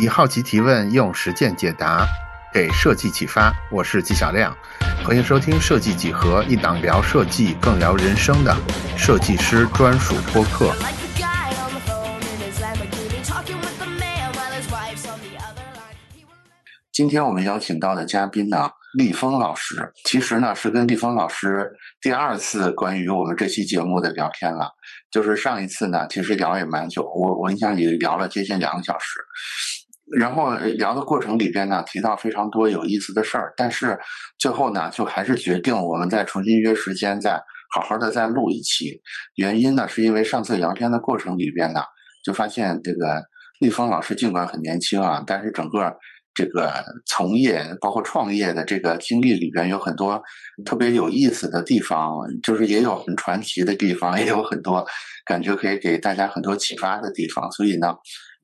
以好奇提问，用实践解答，给设计启发。我是纪晓亮，欢迎收听《设计几何》，一档聊设计更聊人生的设计师专属播客。今天我们邀请到的嘉宾呢，立峰老师，其实呢是跟立峰老师第二次关于我们这期节目的聊天了。就是上一次呢，其实聊也蛮久，我我印象里聊了接近两个小时。然后聊的过程里边呢，提到非常多有意思的事儿，但是最后呢，就还是决定我们再重新约时间，再好好的再录一期。原因呢，是因为上次聊天的过程里边呢，就发现这个立峰老师尽管很年轻啊，但是整个。这个从业包括创业的这个经历里边有很多特别有意思的地方，就是也有很传奇的地方，也有很多感觉可以给大家很多启发的地方。所以呢，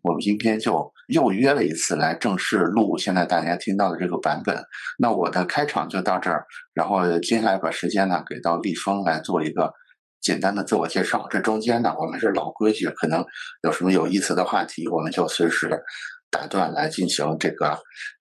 我们今天就又约了一次来正式录现在大家听到的这个版本。那我的开场就到这儿，然后接下来把时间呢给到立峰来做一个简单的自我介绍。这中间呢，我们是老规矩，可能有什么有意思的话题，我们就随时。打断来进行这个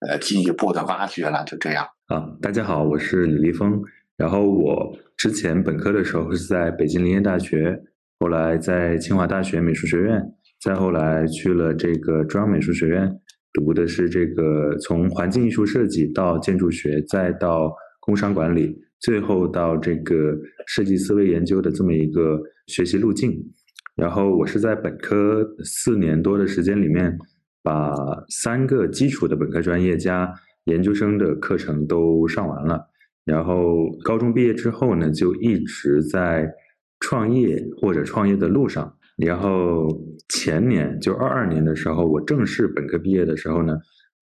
呃进一步的挖掘了，就这样啊。大家好，我是李立峰。然后我之前本科的时候是在北京林业大学，后来在清华大学美术学院，再后来去了这个中央美术学院，读的是这个从环境艺术设计到建筑学，再到工商管理，最后到这个设计思维研究的这么一个学习路径。然后我是在本科四年多的时间里面。把三个基础的本科专业加研究生的课程都上完了，然后高中毕业之后呢，就一直在创业或者创业的路上。然后前年就二二年的时候，我正式本科毕业的时候呢，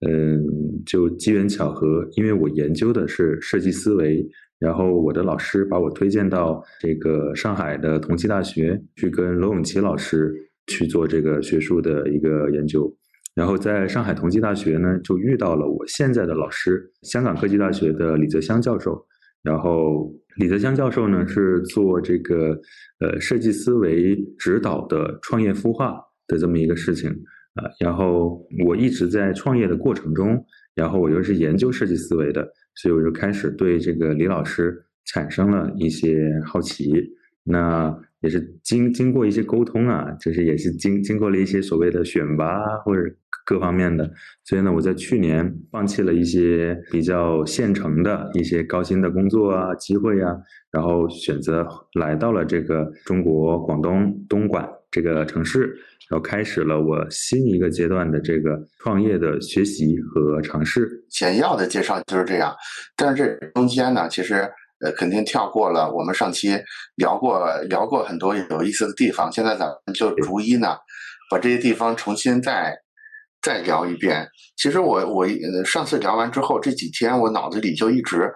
嗯，就机缘巧合，因为我研究的是设计思维，然后我的老师把我推荐到这个上海的同济大学去跟罗永琪老师去做这个学术的一个研究。然后在上海同济大学呢，就遇到了我现在的老师，香港科技大学的李泽湘教授。然后李泽江教授呢是做这个呃设计思维指导的创业孵化的这么一个事情啊。然后我一直在创业的过程中，然后我又是研究设计思维的，所以我就开始对这个李老师产生了一些好奇。那也是经经过一些沟通啊，就是也是经经过了一些所谓的选拔或者各方面的，所以呢，我在去年放弃了一些比较现成的一些高薪的工作啊机会啊，然后选择来到了这个中国广东东莞这个城市，然后开始了我新一个阶段的这个创业的学习和尝试。简要的介绍就是这样，但是中间呢，其实。呃，肯定跳过了。我们上期聊过聊过很多有意思的地方，现在咱们就逐一呢，把这些地方重新再再聊一遍。其实我我上次聊完之后，这几天我脑子里就一直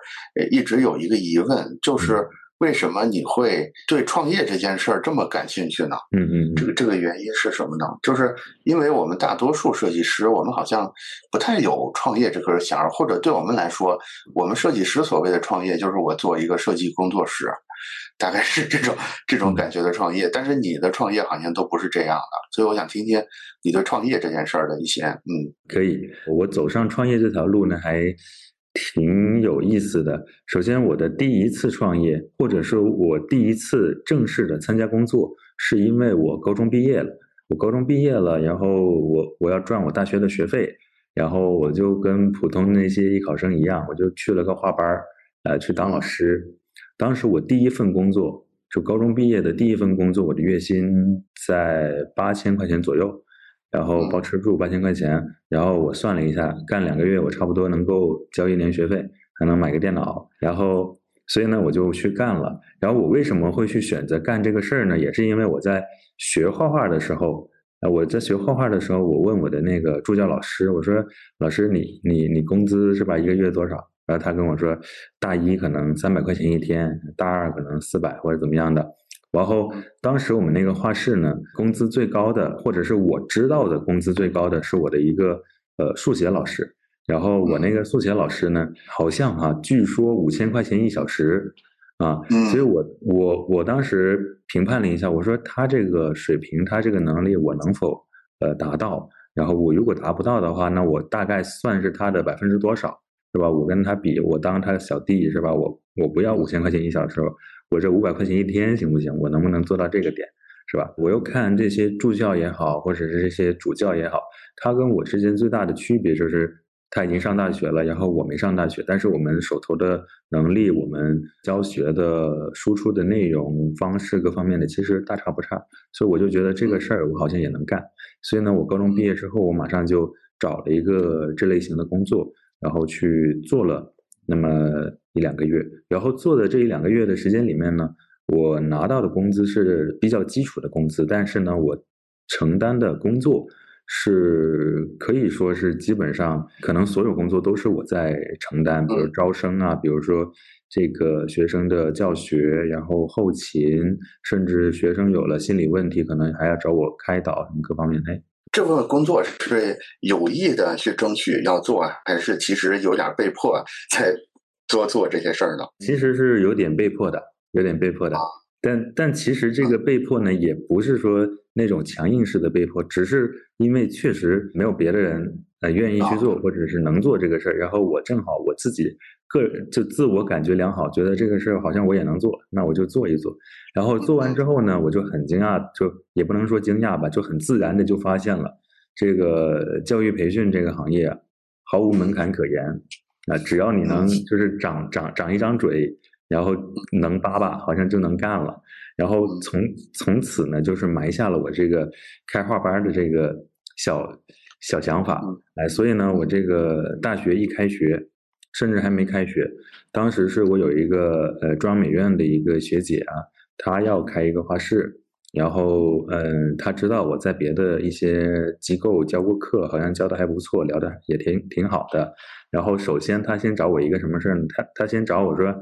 一直有一个疑问，就是。为什么你会对创业这件事儿这么感兴趣呢？嗯嗯，这个这个原因是什么呢？就是因为我们大多数设计师，我们好像不太有创业这根弦儿，或者对我们来说，我们设计师所谓的创业就是我做一个设计工作室，大概是这种这种感觉的创业。但是你的创业好像都不是这样的，所以我想听听你对创业这件事儿的一些嗯，可以。我走上创业这条路呢，还。挺有意思的。首先，我的第一次创业，或者说我第一次正式的参加工作，是因为我高中毕业了。我高中毕业了，然后我我要赚我大学的学费，然后我就跟普通那些艺考生一样，我就去了个画班儿，呃，去当老师。当时我第一份工作，就高中毕业的第一份工作，我的月薪在八千块钱左右。然后包吃住八千块钱，然后我算了一下，干两个月我差不多能够交一年学费，还能买个电脑。然后，所以呢，我就去干了。然后我为什么会去选择干这个事儿呢？也是因为我在学画画的时候，呃，我在学画画的时候，我问我的那个助教老师，我说：“老师，你你你工资是吧？一个月多少？”然后他跟我说：“大一可能三百块钱一天，大二可能四百或者怎么样的。”然后当时我们那个画室呢，工资最高的，或者是我知道的工资最高的是我的一个呃数学老师。然后我那个数学老师呢，好像哈，据说五千块钱一小时啊。所以我我我当时评判了一下，我说他这个水平，他这个能力，我能否呃达到？然后我如果达不到的话，那我大概算是他的百分之多少，是吧？我跟他比，我当他的小弟，是吧？我我不要五千块钱一小时，我这五百块钱一天行不行？我能不能做到这个点，是吧？我又看这些助教也好，或者是这些主教也好，他跟我之间最大的区别就是。他已经上大学了，然后我没上大学，但是我们手头的能力、我们教学的输出的内容方式各方面的，其实大差不差，所以我就觉得这个事儿我好像也能干。所以呢，我高中毕业之后，我马上就找了一个这类型的工作，然后去做了那么一两个月。然后做的这一两个月的时间里面呢，我拿到的工资是比较基础的工资，但是呢，我承担的工作。是可以说是基本上，可能所有工作都是我在承担，比如招生啊，比如说这个学生的教学，然后后勤，甚至学生有了心理问题，可能还要找我开导，什么各方面。哎，这份工作是有意的去争取要做，还是其实有点被迫在多做这些事儿呢？其实是有点被迫的，有点被迫的。但但其实这个被迫呢，也不是说那种强硬式的被迫，只是因为确实没有别的人呃愿意去做，或者是能做这个事儿。然后我正好我自己个就自我感觉良好，觉得这个事儿好像我也能做，那我就做一做。然后做完之后呢，我就很惊讶，就也不能说惊讶吧，就很自然的就发现了这个教育培训这个行业毫无门槛可言啊，只要你能就是长长长一张嘴。然后能叭叭，好像就能干了。然后从从此呢，就是埋下了我这个开画班的这个小小想法。哎，所以呢，我这个大学一开学，甚至还没开学，当时是我有一个呃中央美院的一个学姐啊，她要开一个画室。然后嗯，他知道我在别的一些机构教过课，好像教的还不错，聊的也挺挺好的。然后首先他先找我一个什么事儿呢？她她先找我说。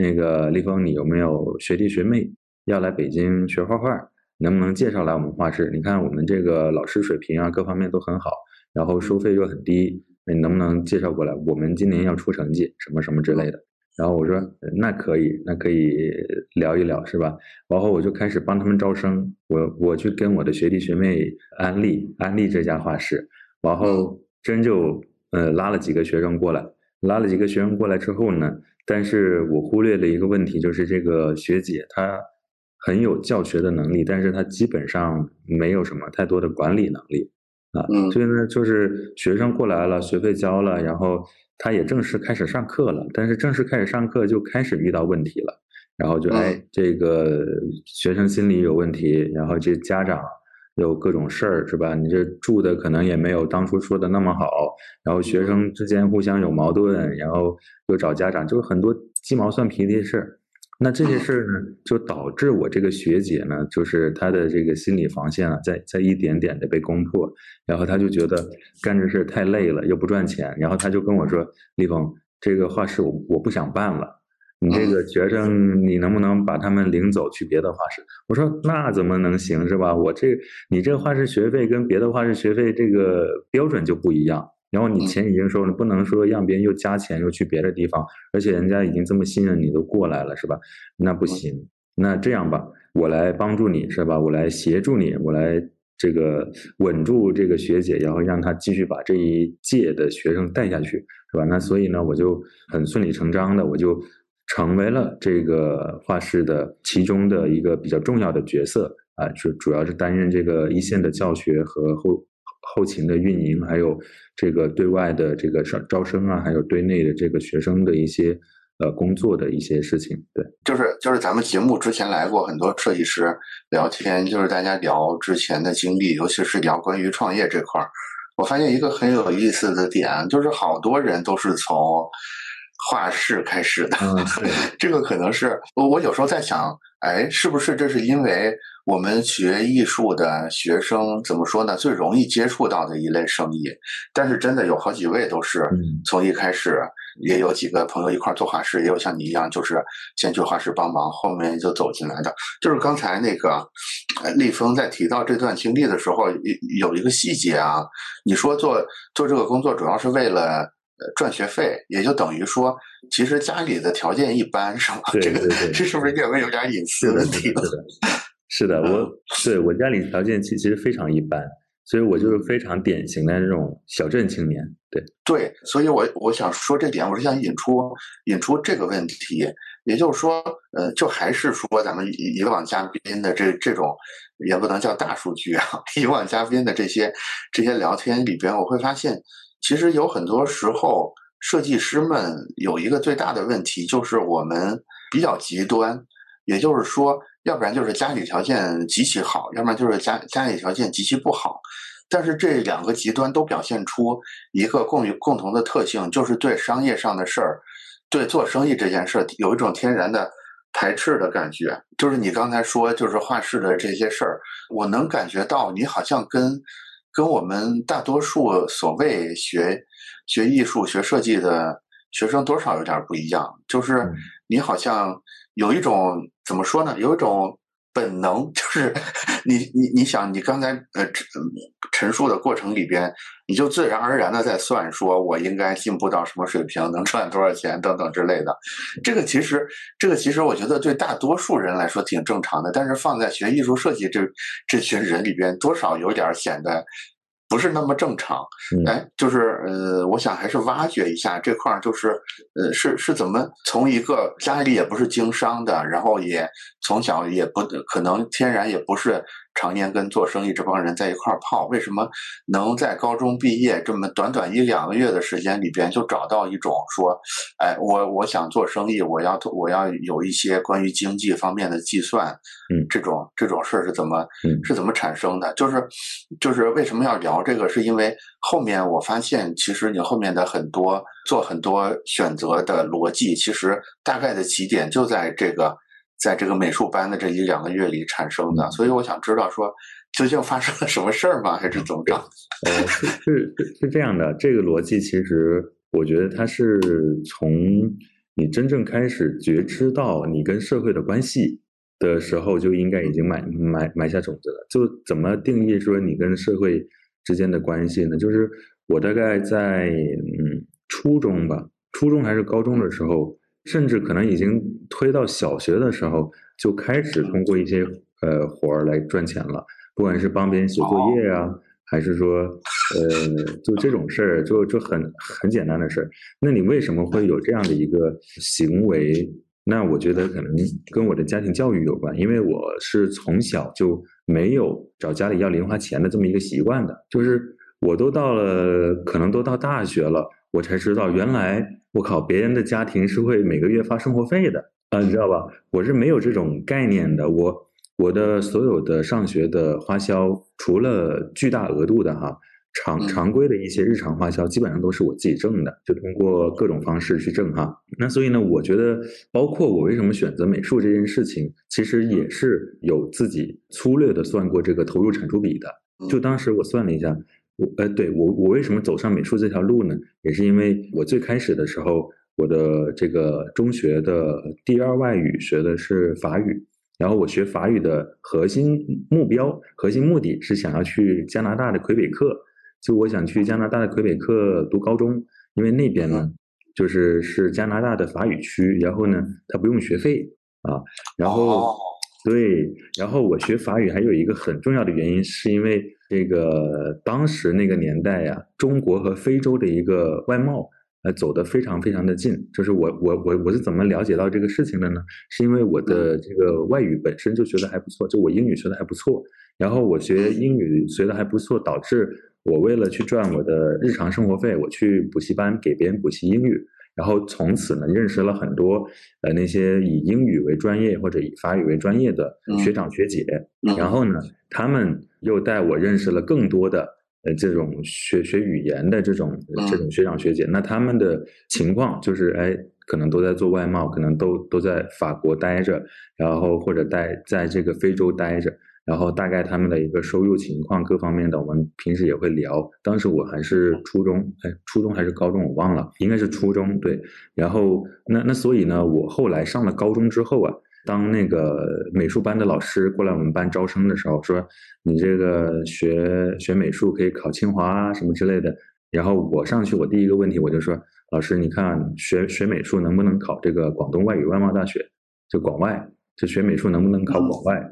那个立峰，你有没有学弟学妹要来北京学画画？能不能介绍来我们画室？你看我们这个老师水平啊，各方面都很好，然后收费又很低，你能不能介绍过来？我们今年要出成绩，什么什么之类的。然后我说那可以，那可以聊一聊，是吧？然后我就开始帮他们招生，我我去跟我的学弟学妹安利安利这家画室，然后真就呃拉了几个学生过来，拉了几个学生过来之后呢？但是我忽略了一个问题，就是这个学姐她很有教学的能力，但是她基本上没有什么太多的管理能力啊。所以呢，就是学生过来了，学费交了，然后她也正式开始上课了。但是正式开始上课就开始遇到问题了，然后就哎，这个学生心理有问题，然后这家长。有各种事儿是吧？你这住的可能也没有当初说的那么好，然后学生之间互相有矛盾，然后又找家长，就是很多鸡毛蒜皮的事儿。那这些事儿呢，就导致我这个学姐呢，就是她的这个心理防线啊，在在一点点的被攻破，然后她就觉得干这事太累了，又不赚钱，然后她就跟我说：“立峰，这个画室我我不想办了。”你这个学生，你能不能把他们领走去别的画室？我说那怎么能行是吧？我这你这画室学费跟别的画室学费这个标准就不一样。然后你钱已经收了，不能说让别人又加钱又去别的地方，而且人家已经这么信任你都过来了是吧？那不行。那这样吧，我来帮助你是吧？我来协助你，我来这个稳住这个学姐，然后让她继续把这一届的学生带下去是吧？那所以呢，我就很顺理成章的我就。成为了这个画室的其中的一个比较重要的角色啊，就主要是担任这个一线的教学和后后勤的运营，还有这个对外的这个招招生啊，还有对内的这个学生的一些呃工作的一些事情。对，就是就是咱们节目之前来过很多设计师聊天，就是大家聊之前的经历，尤其是聊关于创业这块儿，我发现一个很有意思的点，就是好多人都是从。画室开始的，这个可能是我我有时候在想，哎，是不是这是因为我们学艺术的学生怎么说呢？最容易接触到的一类生意。但是真的有好几位都是从一开始，也有几个朋友一块做画室，也有像你一样，就是先去画室帮忙，后面就走进来的。就是刚才那个立峰在提到这段经历的时候，有有一个细节啊，你说做做这个工作主要是为了。赚学费，也就等于说，其实家里的条件一般，是吗？这个这是不是略微有点隐私问题？是的，我对我家里条件其其实非常一般，所以我就是非常典型的这种小镇青年。对。对，所以我我想说这点，我是想引出引出这个问题，也就是说，呃，就还是说咱们以往嘉宾的这这种，也不能叫大数据啊，以往嘉宾的这些这些聊天里边，我会发现，其实有很多时候，设计师们有一个最大的问题，就是我们比较极端，也就是说，要不然就是家里条件极其好，要不然就是家家里条件极其不好。但是这两个极端都表现出一个共共同的特性，就是对商业上的事儿，对做生意这件事儿有一种天然的排斥的感觉。就是你刚才说，就是画室的这些事儿，我能感觉到你好像跟跟我们大多数所谓学学艺术、学设计的学生多少有点不一样。就是你好像有一种怎么说呢？有一种。本能就是 你你你想你刚才呃陈陈述的过程里边，你就自然而然的在算，说我应该进步到什么水平，能赚多少钱等等之类的。这个其实这个其实我觉得对大多数人来说挺正常的，但是放在学艺术设计这这群人里边，多少有点显得。不是那么正常，哎，就是呃，我想还是挖掘一下这块儿，就是呃，是是怎么从一个家里也不是经商的，然后也从小也不可能天然也不是。常年跟做生意这帮人在一块儿泡，为什么能在高中毕业这么短短一两个月的时间里边就找到一种说，哎，我我想做生意，我要我要有一些关于经济方面的计算，嗯，这种这种事儿是怎么是怎么产生的？就是就是为什么要聊这个？是因为后面我发现，其实你后面的很多做很多选择的逻辑，其实大概的起点就在这个。在这个美术班的这一两个月里产生的，所以我想知道说，究竟发生了什么事儿吗？还是怎么着？呃，是是是这样的，这个逻辑其实我觉得它是从你真正开始觉知到你跟社会的关系的时候，就应该已经埋埋埋下种子了。就怎么定义说你跟社会之间的关系呢？就是我大概在嗯初中吧，初中还是高中的时候。甚至可能已经推到小学的时候，就开始通过一些呃活儿来赚钱了，不管是帮别人写作业啊，还是说呃就这种事儿，就就很很简单的事儿。那你为什么会有这样的一个行为？那我觉得可能跟我的家庭教育有关，因为我是从小就没有找家里要零花钱的这么一个习惯的，就是我都到了可能都到大学了，我才知道原来。我靠，别人的家庭是会每个月发生活费的啊，你知道吧？我是没有这种概念的。我我的所有的上学的花销，除了巨大额度的哈常常规的一些日常花销，基本上都是我自己挣的，就通过各种方式去挣哈。那所以呢，我觉得，包括我为什么选择美术这件事情，其实也是有自己粗略的算过这个投入产出比的。就当时我算了一下。我呃，对我我为什么走上美术这条路呢？也是因为我最开始的时候，我的这个中学的第二外语学的是法语，然后我学法语的核心目标、核心目的是想要去加拿大的魁北克，就我想去加拿大的魁北克读高中，因为那边呢就是是加拿大的法语区，然后呢它不用学费啊，然后对，然后我学法语还有一个很重要的原因，是因为。这个当时那个年代呀，中国和非洲的一个外贸，呃，走得非常非常的近。就是我我我我是怎么了解到这个事情的呢？是因为我的这个外语本身就学的还不错，就我英语学的还不错。然后我学英语学的还不错，导致我为了去赚我的日常生活费，我去补习班给别人补习英语。然后从此呢，认识了很多呃那些以英语为专业或者以法语为专业的学长学姐。然后呢，他们。又带我认识了更多的呃这种学学语言的这种这种学长学姐，那他们的情况就是哎，可能都在做外贸，可能都都在法国待着，然后或者待在这个非洲待着，然后大概他们的一个收入情况各方面的，我们平时也会聊。当时我还是初中，哎，初中还是高中我忘了，应该是初中对。然后那那所以呢，我后来上了高中之后啊。当那个美术班的老师过来我们班招生的时候，说你这个学学美术可以考清华啊什么之类的。然后我上去，我第一个问题我就说，老师，你看学学美术能不能考这个广东外语外贸大学？就广外，就学美术能不能考广外？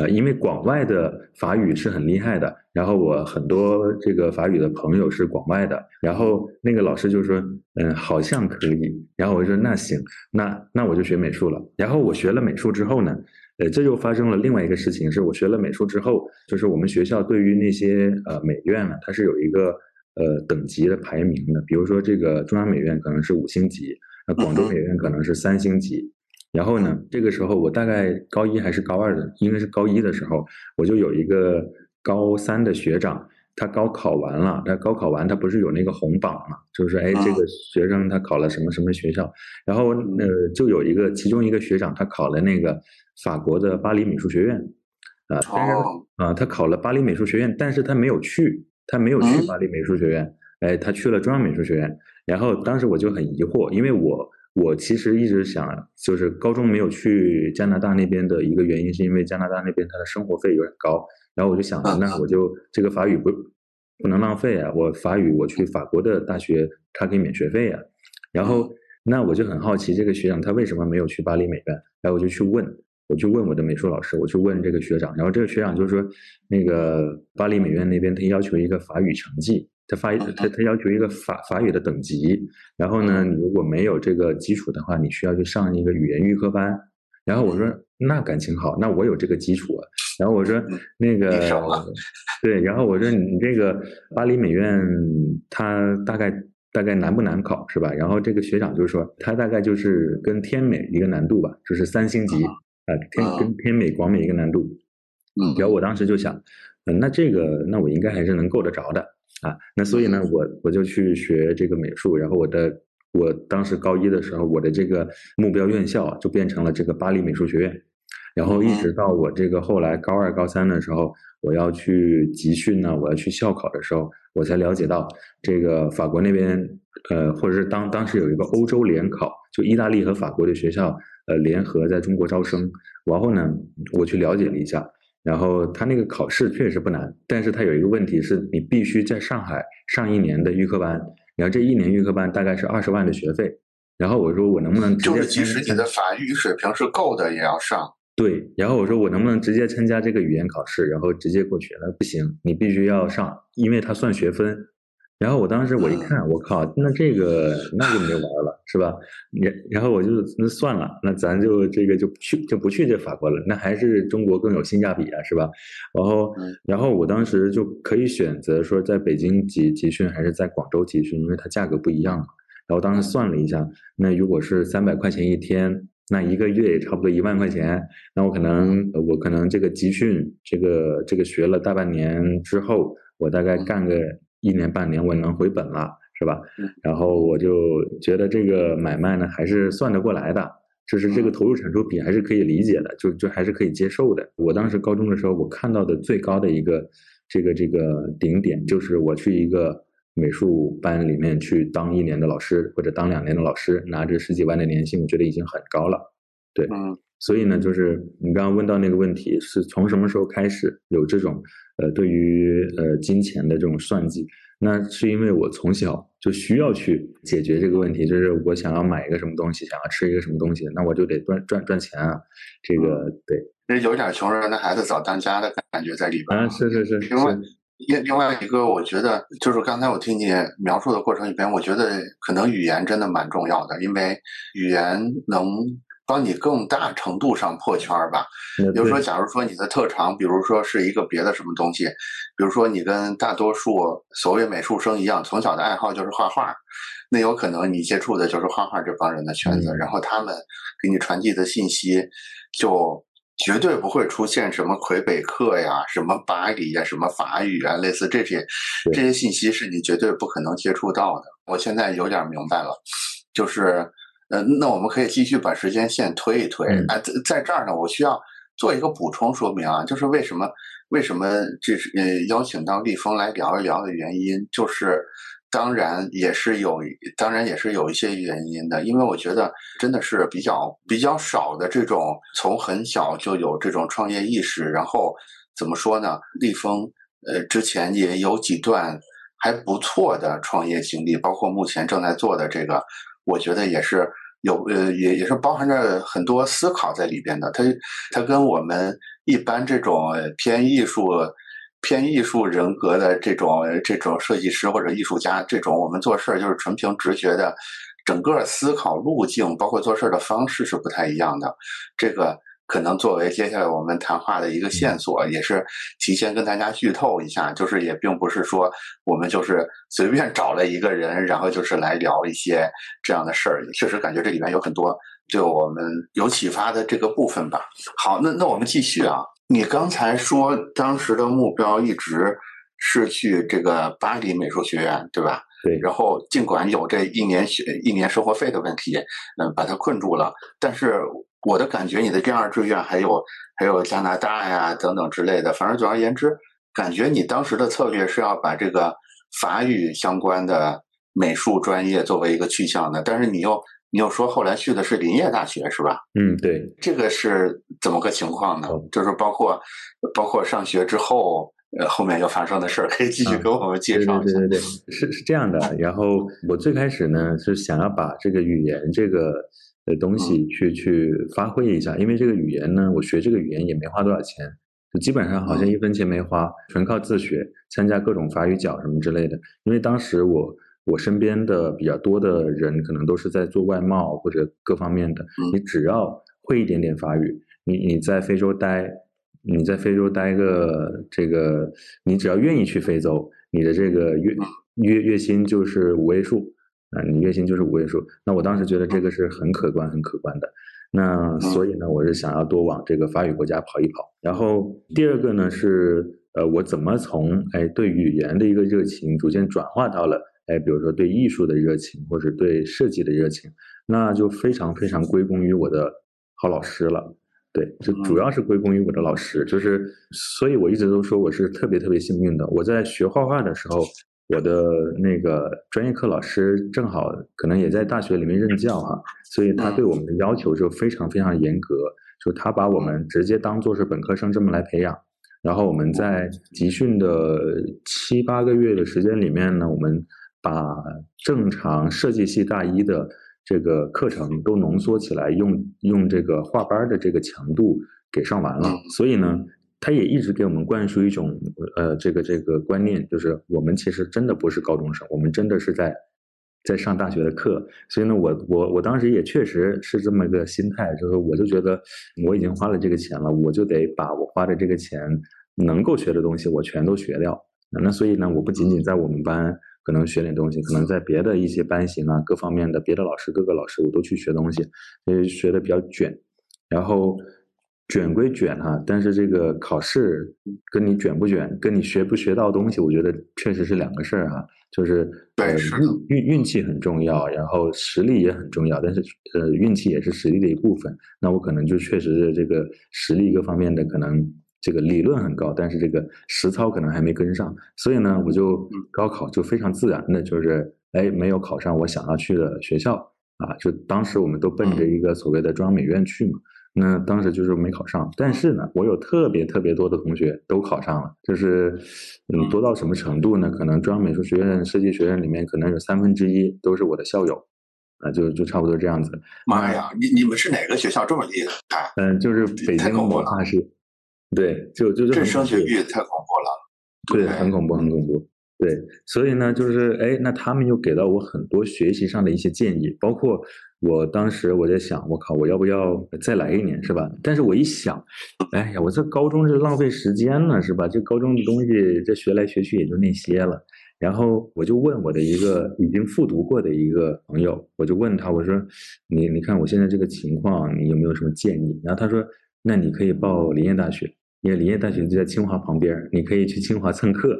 呃，因为广外的法语是很厉害的，然后我很多这个法语的朋友是广外的，然后那个老师就说，嗯，好像可以，然后我就说那行，那那我就学美术了。然后我学了美术之后呢，呃，这又发生了另外一个事情，是我学了美术之后，就是我们学校对于那些呃美院呢，它是有一个呃等级的排名的，比如说这个中央美院可能是五星级，那广州美院可能是三星级。然后呢，这个时候我大概高一还是高二的，应该是高一的时候，我就有一个高三的学长，他高考完了，他高考完他不是有那个红榜嘛，就是哎这个学生他考了什么什么学校，然后呃就有一个其中一个学长他考了那个法国的巴黎美术学院，啊，但是啊他考了巴黎美术学院，但是他没有去，他没有去巴黎美术学院，哎他去了中央美术学院，然后当时我就很疑惑，因为我。我其实一直想，就是高中没有去加拿大那边的一个原因，是因为加拿大那边它的生活费有点高。然后我就想，那我就这个法语不不能浪费啊！我法语我去法国的大学，他可以免学费啊。然后那我就很好奇，这个学长他为什么没有去巴黎美院？然后我就去问，我去问我的美术老师，我去问这个学长。然后这个学长就说，那个巴黎美院那边他要求一个法语成绩。他发他他要求一个法法语的等级，然后呢，你如果没有这个基础的话，你需要去上一个语言预科班。然后我说那感情好，那我有这个基础啊。然后我说那个对，然后我说你这个巴黎美院它大概大概难不难考是吧？然后这个学长就说他大概就是跟天美一个难度吧，就是三星级啊，天跟天美广美一个难度。嗯，然后我当时就想，嗯，那这个那我应该还是能够得着的。啊，那所以呢，我我就去学这个美术，然后我的我当时高一的时候，我的这个目标院校就变成了这个巴黎美术学院，然后一直到我这个后来高二高三的时候，我要去集训呢，我要去校考的时候，我才了解到这个法国那边，呃，或者是当当时有一个欧洲联考，就意大利和法国的学校呃联合在中国招生，然后呢，我去了解了一下。然后他那个考试确实不难，但是他有一个问题是你必须在上海上一年的预科班，然后这一年预科班大概是二十万的学费。然后我说我能不能？就是即使你的法语水平是够的，也要上。对，然后我说我能不能直接参加这个语言考试，然后直接过去？那不行，你必须要上，因为它算学分。然后我当时我一看，我靠，那这个 那就没玩了，是吧？然然后我就那算了，那咱就这个就去就不去这法国了，那还是中国更有性价比啊，是吧？然后然后我当时就可以选择说在北京集集训还是在广州集训，因为它价格不一样嘛。然后当时算了一下，那如果是三百块钱一天，那一个月也差不多一万块钱，那我可能我可能这个集训这个这个学了大半年之后，我大概干个。一年半年我能回本了，是吧？然后我就觉得这个买卖呢还是算得过来的，就是这个投入产出比还是可以理解的，就就还是可以接受的。我当时高中的时候，我看到的最高的一个这个这个顶点，就是我去一个美术班里面去当一年的老师，或者当两年的老师，拿着十几万的年薪，我觉得已经很高了。对，所以呢，就是你刚刚问到那个问题，是从什么时候开始有这种？呃，对于呃金钱的这种算计，那是因为我从小就需要去解决这个问题，就是我想要买一个什么东西，想要吃一个什么东西，那我就得赚赚赚钱啊。这个对，这有点穷人的孩子早当家的感觉在里边啊。是是是。另外，另另外一个，我觉得就是刚才我听你描述的过程里边，我觉得可能语言真的蛮重要的，因为语言能。帮你更大程度上破圈儿吧。比如说，假如说你的特长，比如说是一个别的什么东西，比如说你跟大多数所谓美术生一样，从小的爱好就是画画，那有可能你接触的就是画画这帮人的圈子，然后他们给你传递的信息，就绝对不会出现什么魁北克呀、什么巴黎呀、什么法语啊，类似这些这些信息是你绝对不可能接触到的。我现在有点明白了，就是。呃，那我们可以继续把时间线推一推啊，在在这儿呢，我需要做一个补充说明啊，就是为什么为什么这是呃邀请到立峰来聊一聊的原因，就是当然也是有，当然也是有一些原因的，因为我觉得真的是比较比较少的这种从很小就有这种创业意识，然后怎么说呢？立峰呃之前也有几段还不错的创业经历，包括目前正在做的这个，我觉得也是。有呃也也是包含着很多思考在里边的。它它跟我们一般这种偏艺术。偏艺术人格的这种这种设计师或者艺术家，这种我们做事儿就是纯凭直觉的，整个思考路径，包括做事儿的方式是不太一样的。这个可能作为接下来我们谈话的一个线索，也是提前跟大家剧透一下，就是也并不是说我们就是随便找了一个人，然后就是来聊一些这样的事儿。确实感觉这里面有很多对我们有启发的这个部分吧。好，那那我们继续啊。你刚才说当时的目标一直是去这个巴黎美术学院，对吧？对。然后尽管有这一年学一年生活费的问题，嗯，把它困住了。但是我的感觉，你的第二志愿还有还有加拿大呀等等之类的。反正总而言之，感觉你当时的策略是要把这个法语相关的美术专业作为一个去向的。但是你又。你又说后来去的是林业大学是吧？嗯，对，这个是怎么个情况呢？就是包括包括上学之后，呃，后面又发生的事儿，可以继续给我们介绍一下。对对对，是是这样的。然后我最开始呢是想要把这个语言这个的东西去去发挥一下，因为这个语言呢，我学这个语言也没花多少钱，就基本上好像一分钱没花，纯靠自学，参加各种法语角什么之类的。因为当时我。我身边的比较多的人，可能都是在做外贸或者各方面的。你只要会一点点法语，你你在非洲待，你在非洲待个这个，你只要愿意去非洲，你的这个月月月薪就是五位数啊，你月薪就是五位数。那我当时觉得这个是很可观、很可观的。那所以呢，我是想要多往这个法语国家跑一跑。然后第二个呢是，呃，我怎么从哎对语言的一个热情，逐渐转化到了。哎，比如说对艺术的热情，或者对设计的热情，那就非常非常归功于我的好老师了。对，就主要是归功于我的老师，就是所以我一直都说我是特别特别幸运的。我在学画画的时候，我的那个专业课老师正好可能也在大学里面任教哈，所以他对我们的要求就非常非常严格，就他把我们直接当做是本科生这么来培养。然后我们在集训的七八个月的时间里面呢，我们。把正常设计系大一的这个课程都浓缩起来，用用这个画班的这个强度给上完了。所以呢，他也一直给我们灌输一种呃这个这个观念，就是我们其实真的不是高中生，我们真的是在在上大学的课。所以呢，我我我当时也确实是这么个心态，就是我就觉得我已经花了这个钱了，我就得把我花的这个钱能够学的东西我全都学掉。那所以呢，我不仅仅在我们班。可能学点东西，可能在别的一些班型啊，各方面的别的老师，各个老师我都去学东西，所以学的比较卷。然后卷归卷哈，但是这个考试跟你卷不卷，跟你学不学到东西，我觉得确实是两个事儿哈。就是呃运运运气很重要，然后实力也很重要，但是呃运气也是实力的一部分。那我可能就确实是这个实力各方面的可能。这个理论很高，但是这个实操可能还没跟上，所以呢，我就高考就非常自然的，就是哎，没有考上我想要去的学校啊，就当时我们都奔着一个所谓的中央美院去嘛，那当时就是没考上，但是呢，我有特别特别多的同学都考上了，就是嗯，多到什么程度呢？可能中央美术学院设计学院里面可能有三分之一都是我的校友，啊，就就差不多这样子。妈呀，你你们是哪个学校这么厉害？嗯，就是北京文化系。对，就就是这升学率太恐怖了，对，很恐怖，很恐怖。对，所以呢，就是哎，那他们又给到我很多学习上的一些建议，包括我当时我在想，我靠，我要不要再来一年，是吧？但是我一想，哎呀，我这高中这浪费时间呢，是吧？这高中的东西，这学来学去也就那些了。然后我就问我的一个已经复读过的一个朋友，我就问他，我说，你你看我现在这个情况，你有没有什么建议？然后他说，那你可以报林业大学。因为林业大学就在清华旁边，你可以去清华蹭课。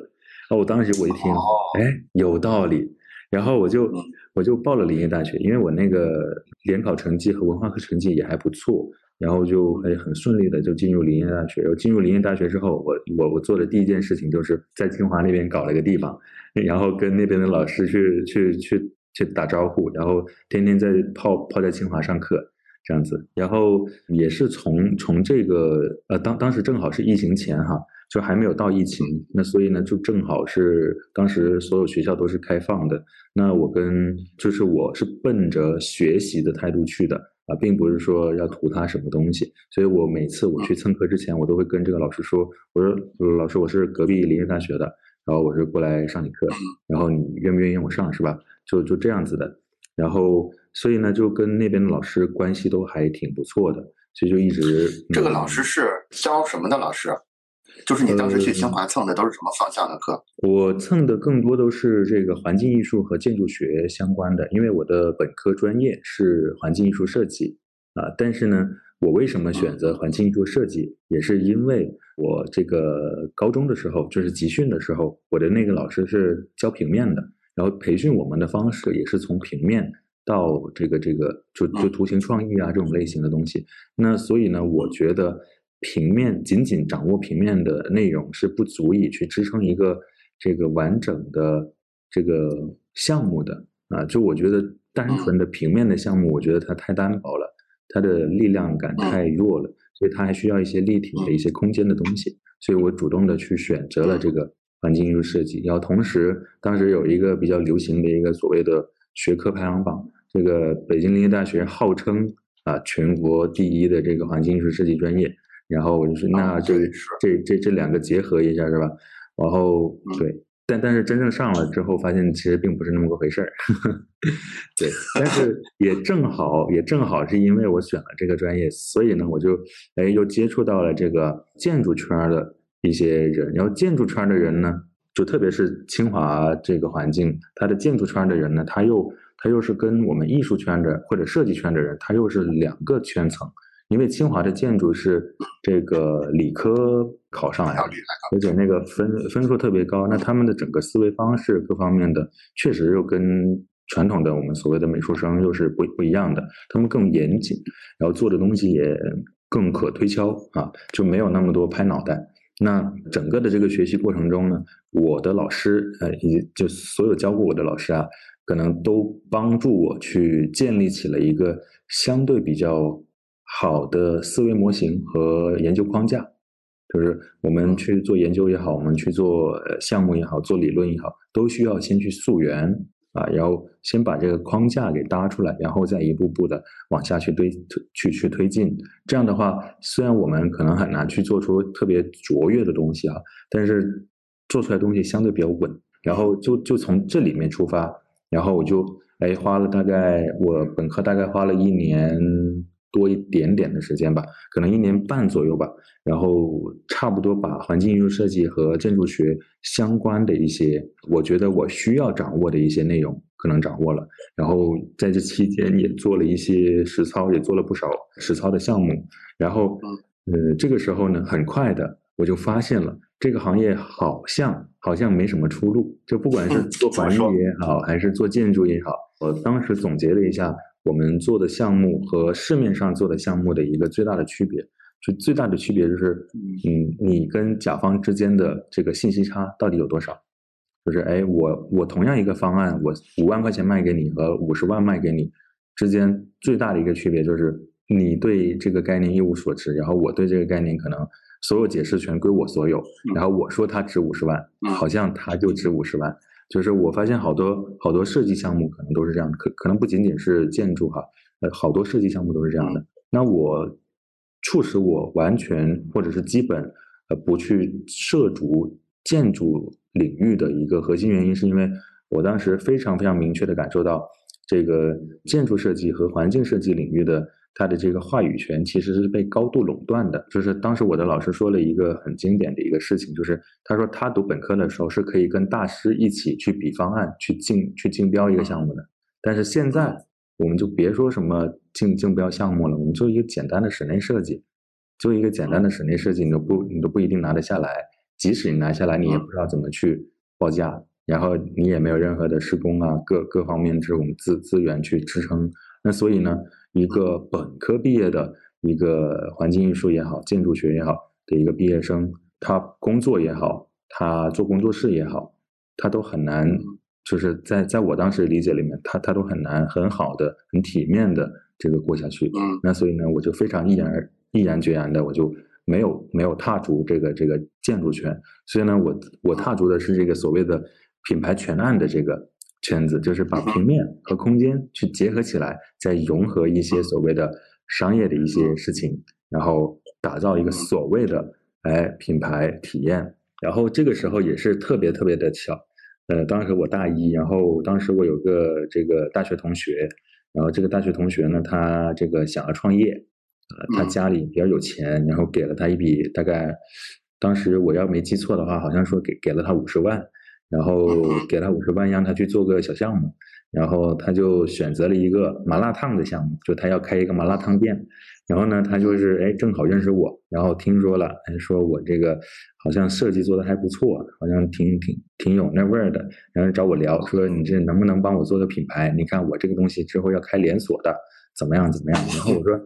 哦，我当时我一听，哎，有道理。然后我就我就报了林业大学，因为我那个联考成绩和文化课成绩也还不错，然后就哎很顺利的就进入林业大学。然后进入林业大学之后，我我我做的第一件事情就是在清华那边搞了个地方，然后跟那边的老师去去去去打招呼，然后天天在泡泡在清华上课。这样子，然后也是从从这个呃当当时正好是疫情前哈，就还没有到疫情，那所以呢，就正好是当时所有学校都是开放的。那我跟就是我是奔着学习的态度去的啊，并不是说要图他什么东西。所以我每次我去蹭课之前，我都会跟这个老师说：“我说老师，我是隔壁林业大学的，然后我是过来上你课，然后你愿不愿意让我上，是吧？就就这样子的。然后所以呢，就跟那边的老师关系都还挺不错的，所以就一直这个老师是教什么的老师？就是你当时去清华蹭的都是什么方向的课？我蹭的更多都是这个环境艺术和建筑学相关的，因为我的本科专业是环境艺术设计啊。但是呢，我为什么选择环境艺术设计，也是因为我这个高中的时候，就是集训的时候，我的那个老师是教平面的，然后培训我们的方式也是从平面到这个这个就就图形创意啊这种类型的东西。那所以呢，我觉得。平面仅仅掌握平面的内容是不足以去支撑一个这个完整的这个项目的啊！就我觉得单纯的平面的项目，我觉得它太单薄了，它的力量感太弱了，所以它还需要一些立体的一些空间的东西。所以我主动的去选择了这个环境艺术设计。然后同时，当时有一个比较流行的一个所谓的学科排行榜，这个北京林业大学号称啊全国第一的这个环境艺术设计专业。然后我就说，那这这这这两个结合一下是吧？然后对，但但是真正上了之后，发现其实并不是那么个回事儿。对，但是也正好也正好是因为我选了这个专业，所以呢，我就哎又接触到了这个建筑圈的一些人。然后建筑圈的人呢，就特别是清华这个环境，它的建筑圈的人呢，他又他又是跟我们艺术圈的或者设计圈的人，他又是两个圈层。因为清华的建筑是这个理科考上来的，而且那个分分数特别高，那他们的整个思维方式各方面的确实又跟传统的我们所谓的美术生又是不不一样的，他们更严谨，然后做的东西也更可推敲啊，就没有那么多拍脑袋。那整个的这个学习过程中呢，我的老师呃，以及就所有教过我的老师啊，可能都帮助我去建立起了一个相对比较。好的思维模型和研究框架，就是我们去做研究也好，我们去做项目也好，做理论也好，都需要先去溯源啊，然后先把这个框架给搭出来，然后再一步步的往下去推推去去推进。这样的话，虽然我们可能很难去做出特别卓越的东西啊，但是做出来东西相对比较稳。然后就就从这里面出发，然后我就哎花了大概我本科大概花了一年。多一点点的时间吧，可能一年半左右吧，然后差不多把环境艺术设计和建筑学相关的一些，我觉得我需要掌握的一些内容，可能掌握了。然后在这期间也做了一些实操，也做了不少实操的项目。然后，呃，这个时候呢，很快的我就发现了这个行业好像好像没什么出路，就不管是 做环境也好，还是做建筑也好，我当时总结了一下。我们做的项目和市面上做的项目的一个最大的区别，就最大的区别就是，嗯，你跟甲方之间的这个信息差到底有多少？就是，哎，我我同样一个方案，我五万块钱卖给你和五十万卖给你之间最大的一个区别就是，你对这个概念一无所知，然后我对这个概念可能所有解释权归我所有，然后我说它值五十万，好像它就值五十万。就是我发现好多好多设计项目可能都是这样的，可可能不仅仅是建筑哈，呃，好多设计项目都是这样的。那我促使我完全或者是基本呃不去涉足建筑领域的一个核心原因，是因为我当时非常非常明确的感受到，这个建筑设计和环境设计领域的。他的这个话语权其实是被高度垄断的。就是当时我的老师说了一个很经典的一个事情，就是他说他读本科的时候是可以跟大师一起去比方案、去竞、去竞标一个项目的。但是现在我们就别说什么竞竞标项目了，我们做一个简单的室内设计，做一个简单的室内设计，你都不你都不一定拿得下来。即使你拿下来，你也不知道怎么去报价，然后你也没有任何的施工啊各各方面这种资资源去支撑。那所以呢？一个本科毕业的一个环境艺术也好，建筑学也好的一个毕业生，他工作也好，他做工作室也好，他都很难，就是在在我当时理解里面，他他都很难很好的、很体面的这个过下去。那所以呢，我就非常毅然毅然决然的，我就没有没有踏足这个这个建筑圈，所以呢，我我踏足的是这个所谓的品牌全案的这个圈子，就是把平面和空间去结合起来，再融合一些所谓的商业的一些事情，然后打造一个所谓的哎品牌体验。然后这个时候也是特别特别的巧，呃，当时我大一，然后当时我有个这个大学同学，然后这个大学同学呢，他这个想要创业，呃，他家里比较有钱，然后给了他一笔大概，当时我要没记错的话，好像说给给了他五十万，然后给他五十万让他去做个小项目，然后他就选择了一个麻辣烫的项目，就他要开一个麻辣烫店。然后呢，他就是哎，正好认识我，然后听说了，哎，说我这个好像设计做的还不错，好像挺挺挺有那味儿的，然后找我聊，说你这能不能帮我做个品牌？你看我这个东西之后要开连锁的，怎么样怎么样？然后我说，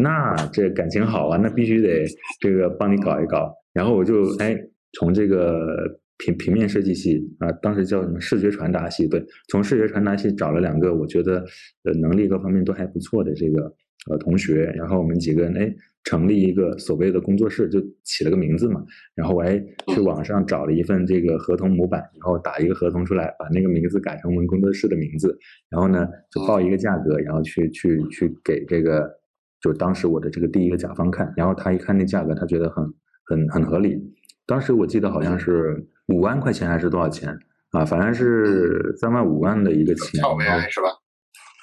那这感情好啊，那必须得这个帮你搞一搞。然后我就哎，从这个平平面设计系啊，当时叫什么视觉传达系，对，从视觉传达系找了两个，我觉得呃能力各方面都还不错的这个。呃，同学，然后我们几个人哎，成立一个所谓的工作室，就起了个名字嘛。然后我还去网上找了一份这个合同模板，然后打一个合同出来，把那个名字改成我们工作室的名字。然后呢，就报一个价格，然后去去去给这个，就当时我的这个第一个甲方看。然后他一看那价格，他觉得很很很合理。当时我记得好像是五万块钱还是多少钱啊？反正是三万五万的一个钱。套 VI 是吧？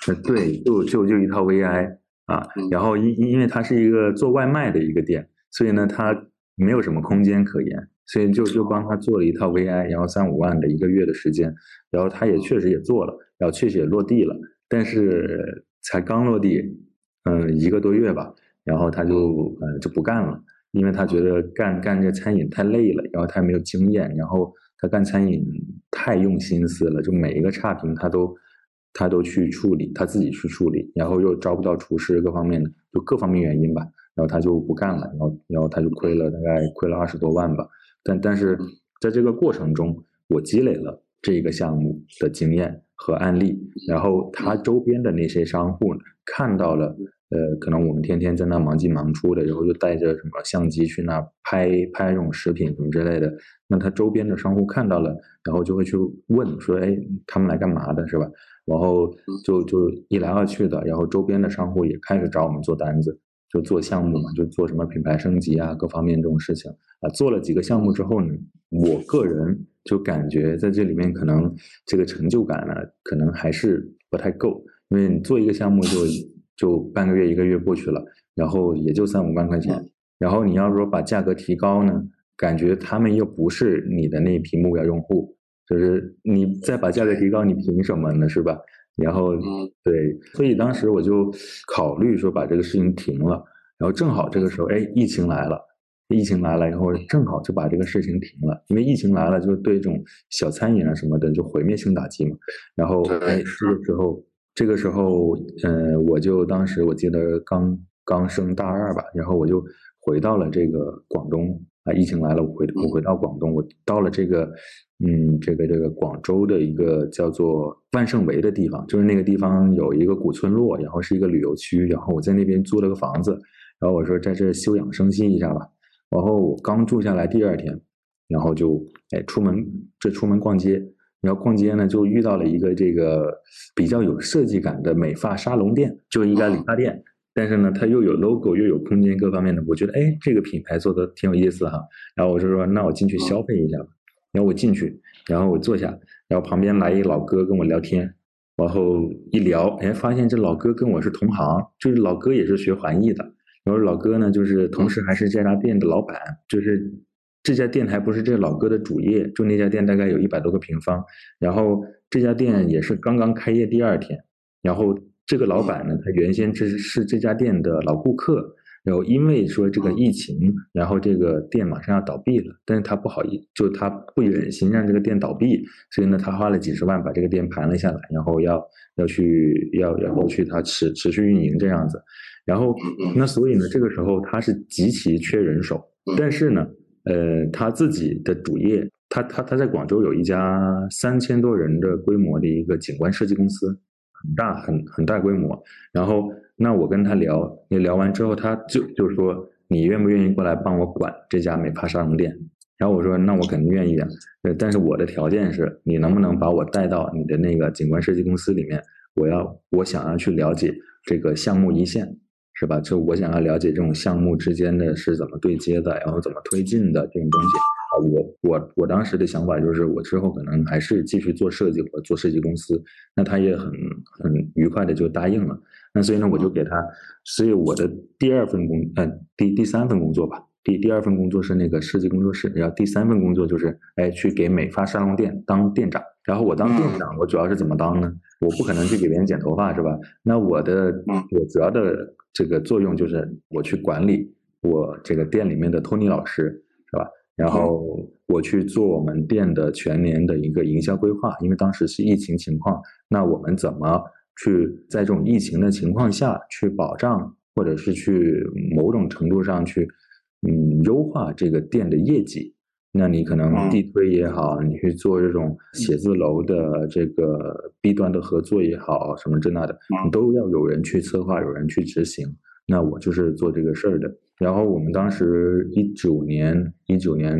呃，对，就就就一套 VI。啊，然后因因为它是一个做外卖的一个店，所以呢，它没有什么空间可言，所以就就帮他做了一套 VI，然后三五万的一个月的时间，然后他也确实也做了，然后确实也落地了，但是才刚落地，嗯，一个多月吧，然后他就呃就不干了，因为他觉得干干这餐饮太累了，然后他也没有经验，然后他干餐饮太用心思了，就每一个差评他都。他都去处理，他自己去处理，然后又招不到厨师，各方面的就各方面原因吧，然后他就不干了，然后然后他就亏了，大概亏了二十多万吧。但但是在这个过程中，我积累了这个项目的经验和案例，然后他周边的那些商户看到了，呃，可能我们天天在那忙进忙出的，然后就带着什么相机去那拍拍这种食品什么之类的，那他周边的商户看到了，然后就会去问说，哎，他们来干嘛的，是吧？然后就就一来二去的，然后周边的商户也开始找我们做单子，就做项目嘛，就做什么品牌升级啊，各方面这种事情啊。做了几个项目之后呢，我个人就感觉在这里面可能这个成就感呢，可能还是不太够，因为你做一个项目就就半个月一个月过去了，然后也就三五万块钱，然后你要说把价格提高呢，感觉他们又不是你的那批目标用户。就是你再把价格提高，你凭什么呢？是吧？然后，对，所以当时我就考虑说把这个事情停了。然后正好这个时候，哎，疫情来了，疫情来了以后，正好就把这个事情停了。因为疫情来了，就对这种小餐饮啊什么的就毁灭性打击嘛。然后，哎，这个时候，这个时候，嗯，我就当时我记得刚刚升大二吧，然后我就回到了这个广东。啊，疫情来了，我回我回到广东，我到了这个，嗯，这个这个广州的一个叫做万盛围的地方，就是那个地方有一个古村落，然后是一个旅游区，然后我在那边租了个房子，然后我说在这休养生息一下吧，然后我刚住下来第二天，然后就哎出门这出门逛街，然后逛街呢就遇到了一个这个比较有设计感的美发沙龙店，就一家理发店。但是呢，它又有 logo，又有空间，各方面的，我觉得，哎，这个品牌做的挺有意思哈。然后我就说，那我进去消费一下吧。然后我进去，然后我坐下，然后旁边来一老哥跟我聊天，然后一聊，哎，发现这老哥跟我是同行，就是老哥也是学环艺的。然后老哥呢，就是同时还是这家店的老板，就是这家店还不是这老哥的主业，就那家店大概有一百多个平方。然后这家店也是刚刚开业第二天，然后。这个老板呢，他原先这是这家店的老顾客，然后因为说这个疫情，然后这个店马上要倒闭了，但是他不好意，就他不忍心让这个店倒闭，所以呢，他花了几十万把这个店盘了下来，然后要要去要然后去他持持续运营这样子，然后那所以呢，这个时候他是极其缺人手，但是呢，呃，他自己的主业，他他他在广州有一家三千多人的规模的一个景观设计公司。很大很很大规模，然后那我跟他聊，也聊完之后，他就就说，你愿不愿意过来帮我管这家美发沙龙店？然后我说那我肯定愿意啊，呃，但是我的条件是你能不能把我带到你的那个景观设计公司里面？我要我想要去了解这个项目一线，是吧？就我想要了解这种项目之间的是怎么对接的，然后怎么推进的这种东西。啊，我我我当时的想法就是，我之后可能还是继续做设计或做设计公司。那他也很很愉快的就答应了。那所以呢，我就给他，所以我的第二份工，呃，第第三份工作吧，第第二份工作是那个设计工作室，然后第三份工作就是，哎，去给美发沙龙店当店长。然后我当店长，我主要是怎么当呢？我不可能去给别人剪头发，是吧？那我的我主要的这个作用就是，我去管理我这个店里面的托尼老师，是吧？然后我去做我们店的全年的一个营销规划，因为当时是疫情情况，那我们怎么去在这种疫情的情况下去保障，或者是去某种程度上去嗯优化这个店的业绩？那你可能地推也好，你去做这种写字楼的这个 B 端的合作也好，什么这那的，你都要有人去策划，有人去执行。那我就是做这个事儿的。然后我们当时一九年、一九年、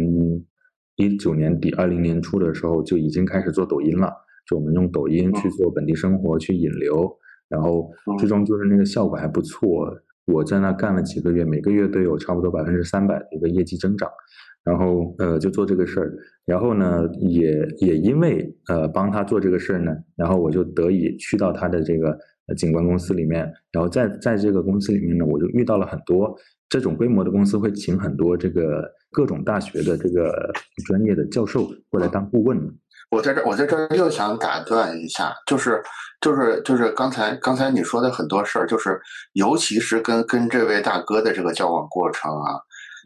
一九年底、二零年初的时候就已经开始做抖音了，就我们用抖音去做本地生活，去引流，然后最终就是那个效果还不错。我在那干了几个月，每个月都有差不多百分之三百的一个业绩增长，然后呃就做这个事儿，然后呢也也因为呃帮他做这个事儿呢，然后我就得以去到他的这个景观公司里面，然后在在这个公司里面呢，我就遇到了很多。这种规模的公司会请很多这个各种大学的这个专业的教授过来当顾问。我在这，我在这又想打断一下，就是就是就是刚才刚才你说的很多事儿，就是尤其是跟跟这位大哥的这个交往过程啊，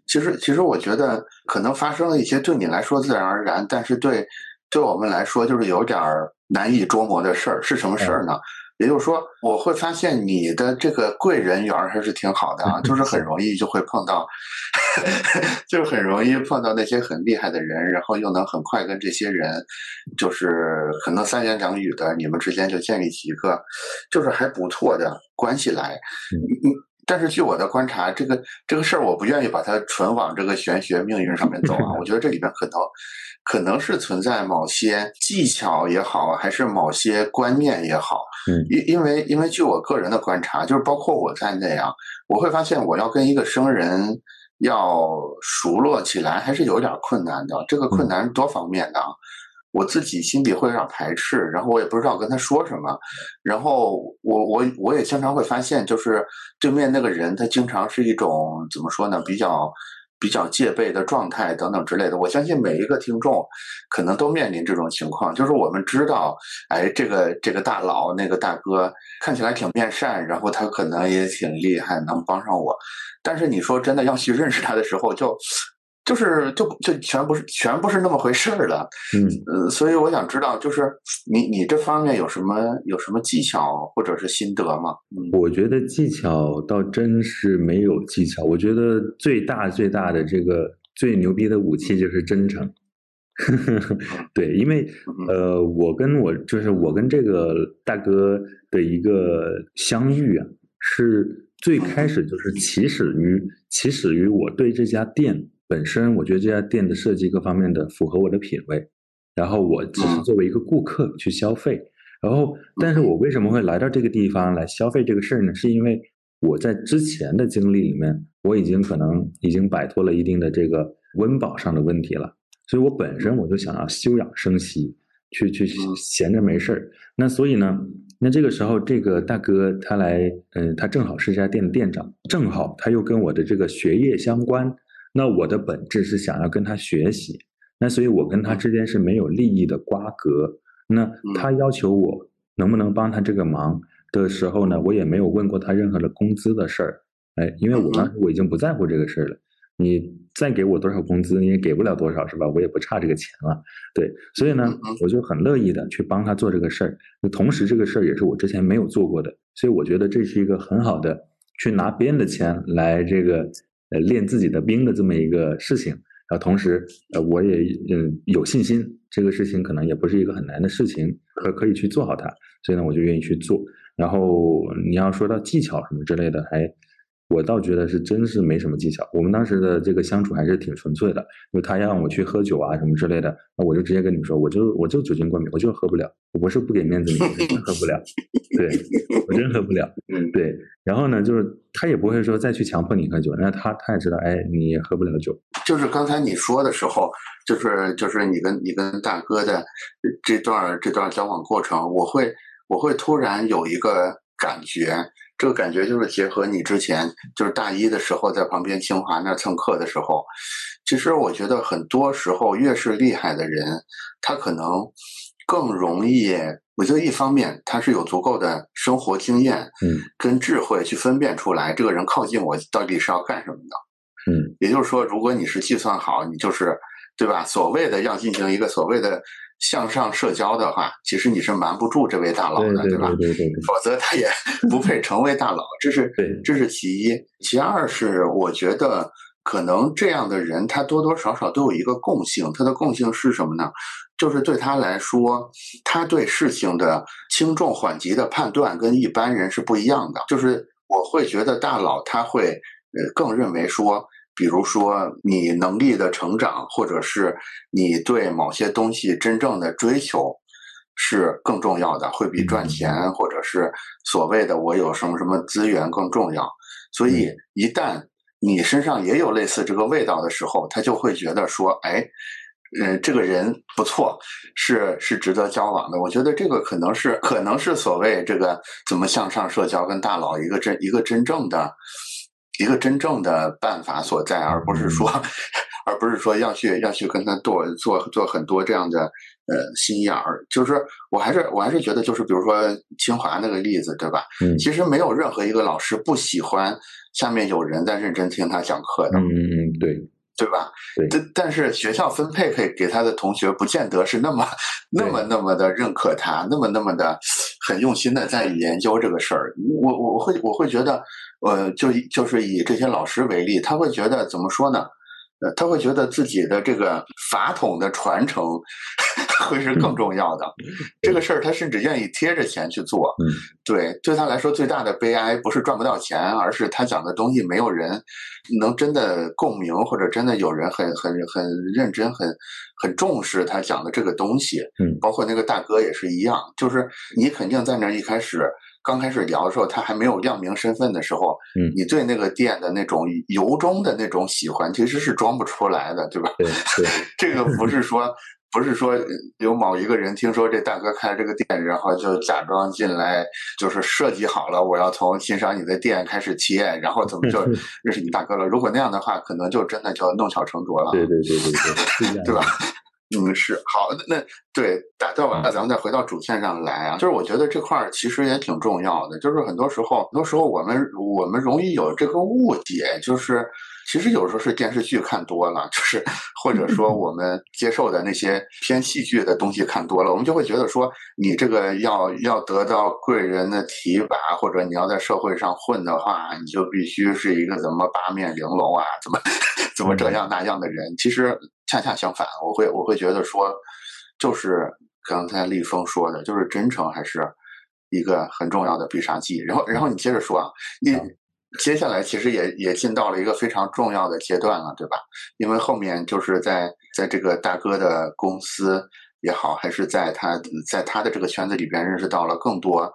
其实其实我觉得可能发生了一些对你来说自然而然，但是对对我们来说就是有点难以捉摸的事儿，是什么事儿呢？也就是说，我会发现你的这个贵人缘还是挺好的啊，就是很容易就会碰到，就是很容易碰到那些很厉害的人，然后又能很快跟这些人，就是可能三言两语的，你们之间就建立起一个就是还不错的关系来。嗯，但是据我的观察，这个这个事儿我不愿意把它纯往这个玄学命运上面走啊，我觉得这里边可能。可能是存在某些技巧也好，还是某些观念也好，嗯，因因为因为据我个人的观察，就是包括我在内啊，我会发现我要跟一个生人要熟络起来，还是有点困难的。这个困难多方面的，我自己心里会有点排斥，然后我也不知道跟他说什么，然后我我我也经常会发现，就是对面那个人他经常是一种怎么说呢，比较。比较戒备的状态等等之类的，我相信每一个听众可能都面临这种情况。就是我们知道，哎，这个这个大佬那个大哥看起来挺面善，然后他可能也挺厉害，能帮上我。但是你说真的要去认识他的时候，就。就是就就全不是全不是那么回事儿了，嗯呃，所以我想知道，就是你你这方面有什么有什么技巧或者是心得吗？我觉得技巧倒真是没有技巧，我觉得最大最大的这个最牛逼的武器就是真诚。对，因为呃，我跟我就是我跟这个大哥的一个相遇啊，是最开始就是起始于起始于我对这家店。本身我觉得这家店的设计各方面的符合我的品味，然后我只是作为一个顾客去消费，然后但是我为什么会来到这个地方来消费这个事儿呢？是因为我在之前的经历里面，我已经可能已经摆脱了一定的这个温饱上的问题了，所以我本身我就想要休养生息，去去闲着没事儿。那所以呢，那这个时候这个大哥他来，嗯，他正好是这家店的店长，正好他又跟我的这个学业相关。那我的本质是想要跟他学习，那所以我跟他之间是没有利益的瓜葛。那他要求我能不能帮他这个忙的时候呢，我也没有问过他任何的工资的事儿。哎，因为我当时我已经不在乎这个事儿了。你再给我多少工资，你也给不了多少，是吧？我也不差这个钱了。对，所以呢，我就很乐意的去帮他做这个事儿。那同时，这个事儿也是我之前没有做过的，所以我觉得这是一个很好的去拿别人的钱来这个。呃，练自己的兵的这么一个事情，然后同时，呃，我也嗯有信心，这个事情可能也不是一个很难的事情，可可以去做好它，所以呢，我就愿意去做。然后你要说到技巧什么之类的，还我倒觉得是真是没什么技巧。我们当时的这个相处还是挺纯粹的，就他让我去喝酒啊什么之类的，那我就直接跟你说，我就我就酒精过敏，我就喝不了。我不是不给面子你，我真喝不了。对，我真喝不了。嗯，对。然后呢，就是他也不会说再去强迫你喝酒，那他他也知道，哎，你也喝不了酒。就是刚才你说的时候，就是就是你跟你跟大哥的这段这段交往过程，我会我会突然有一个感觉。这个感觉就是结合你之前就是大一的时候在旁边清华那蹭课的时候，其实我觉得很多时候越是厉害的人，他可能更容易。我觉得一方面他是有足够的生活经验，嗯，跟智慧去分辨出来这个人靠近我到底是要干什么的，嗯，也就是说，如果你是计算好，你就是对吧？所谓的要进行一个所谓的。向上社交的话，其实你是瞒不住这位大佬的，对吧？对对对，否则他也 不配成为大佬。这是对，这是其一。其二是，我觉得可能这样的人，他多多少少都有一个共性。他的共性是什么呢？就是对他来说，他对事情的轻重缓急的判断跟一般人是不一样的。就是我会觉得大佬他会呃更认为说。比如说，你能力的成长，或者是你对某些东西真正的追求，是更重要的，会比赚钱或者是所谓的我有什么什么资源更重要。所以，一旦你身上也有类似这个味道的时候，他就会觉得说，哎，嗯，这个人不错，是是值得交往的。我觉得这个可能是可能是所谓这个怎么向上社交跟大佬一个真一个真正的。一个真正的办法所在，而不是说，而不是说要去要去跟他做做做很多这样的呃心眼儿。就是我还是我还是觉得，就是比如说清华那个例子，对吧？嗯。其实没有任何一个老师不喜欢下面有人在认真听他讲课的。嗯嗯嗯，对。对吧？对。但但是学校分配给给他的同学，不见得是那么那么那么的认可他，那么那么的很用心的在研究这个事儿。我我会我会觉得。呃，就就是以这些老师为例，他会觉得怎么说呢？呃，他会觉得自己的这个法统的传承 会是更重要的。这个事儿，他甚至愿意贴着钱去做。嗯，对，对他来说最大的悲哀不是赚不到钱，而是他讲的东西没有人能真的共鸣，或者真的有人很很很认真、很很重视他讲的这个东西。嗯，包括那个大哥也是一样，就是你肯定在那一开始。刚开始聊的时候，他还没有亮明身份的时候，嗯，你对那个店的那种由衷的那种喜欢，其实是装不出来的，对吧？对对，这个不是说，不是说有某一个人听说这大哥开了这个店，然后就假装进来，就是设计好了，我要从欣赏你的店开始切，然后怎么就 认识你大哥了？如果那样的话，可能就真的就弄巧成拙了。对对对对对，对吧？嗯，是好，那对打断完了，咱们再回到主线上来啊。就是我觉得这块儿其实也挺重要的，就是很多时候，很多时候我们我们容易有这个误解，就是其实有时候是电视剧看多了，就是 或者说我们接受的那些偏戏剧的东西看多了，我们就会觉得说，你这个要要得到贵人的提拔，或者你要在社会上混的话，你就必须是一个怎么八面玲珑啊，怎么怎么这样那样的人。其实。恰恰相反，我会我会觉得说，就是刚才立峰说的，就是真诚还是一个很重要的必杀技。然后，然后你接着说啊，你接下来其实也也进到了一个非常重要的阶段了，对吧？因为后面就是在在这个大哥的公司也好，还是在他在他的这个圈子里边认识到了更多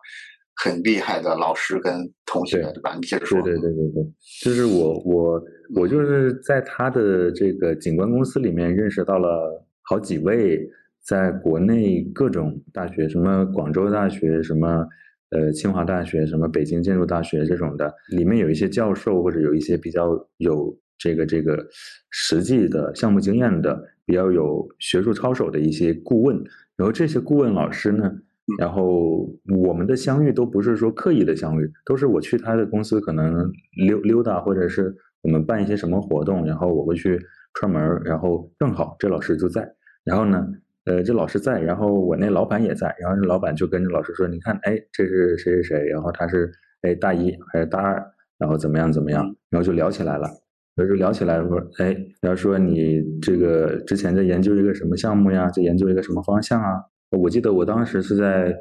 很厉害的老师跟同学，对吧？你接着说。对对对对对，就是我我。我就是在他的这个景观公司里面认识到了好几位在国内各种大学，什么广州大学，什么呃清华大学，什么北京建筑大学这种的，里面有一些教授或者有一些比较有这个这个实际的项目经验的，比较有学术操守的一些顾问。然后这些顾问老师呢，然后我们的相遇都不是说刻意的相遇，都是我去他的公司可能溜溜达，或者是。我们办一些什么活动，然后我会去串门然后正好这老师就在，然后呢，呃，这老师在，然后我那老板也在，然后这老板就跟着老师说：“你看，哎，这是谁谁谁，然后他是哎大一还是大二，然后怎么样怎么样，然后就聊起来了，然后就聊起来说，哎，然后说你这个之前在研究一个什么项目呀，在研究一个什么方向啊？我记得我当时是在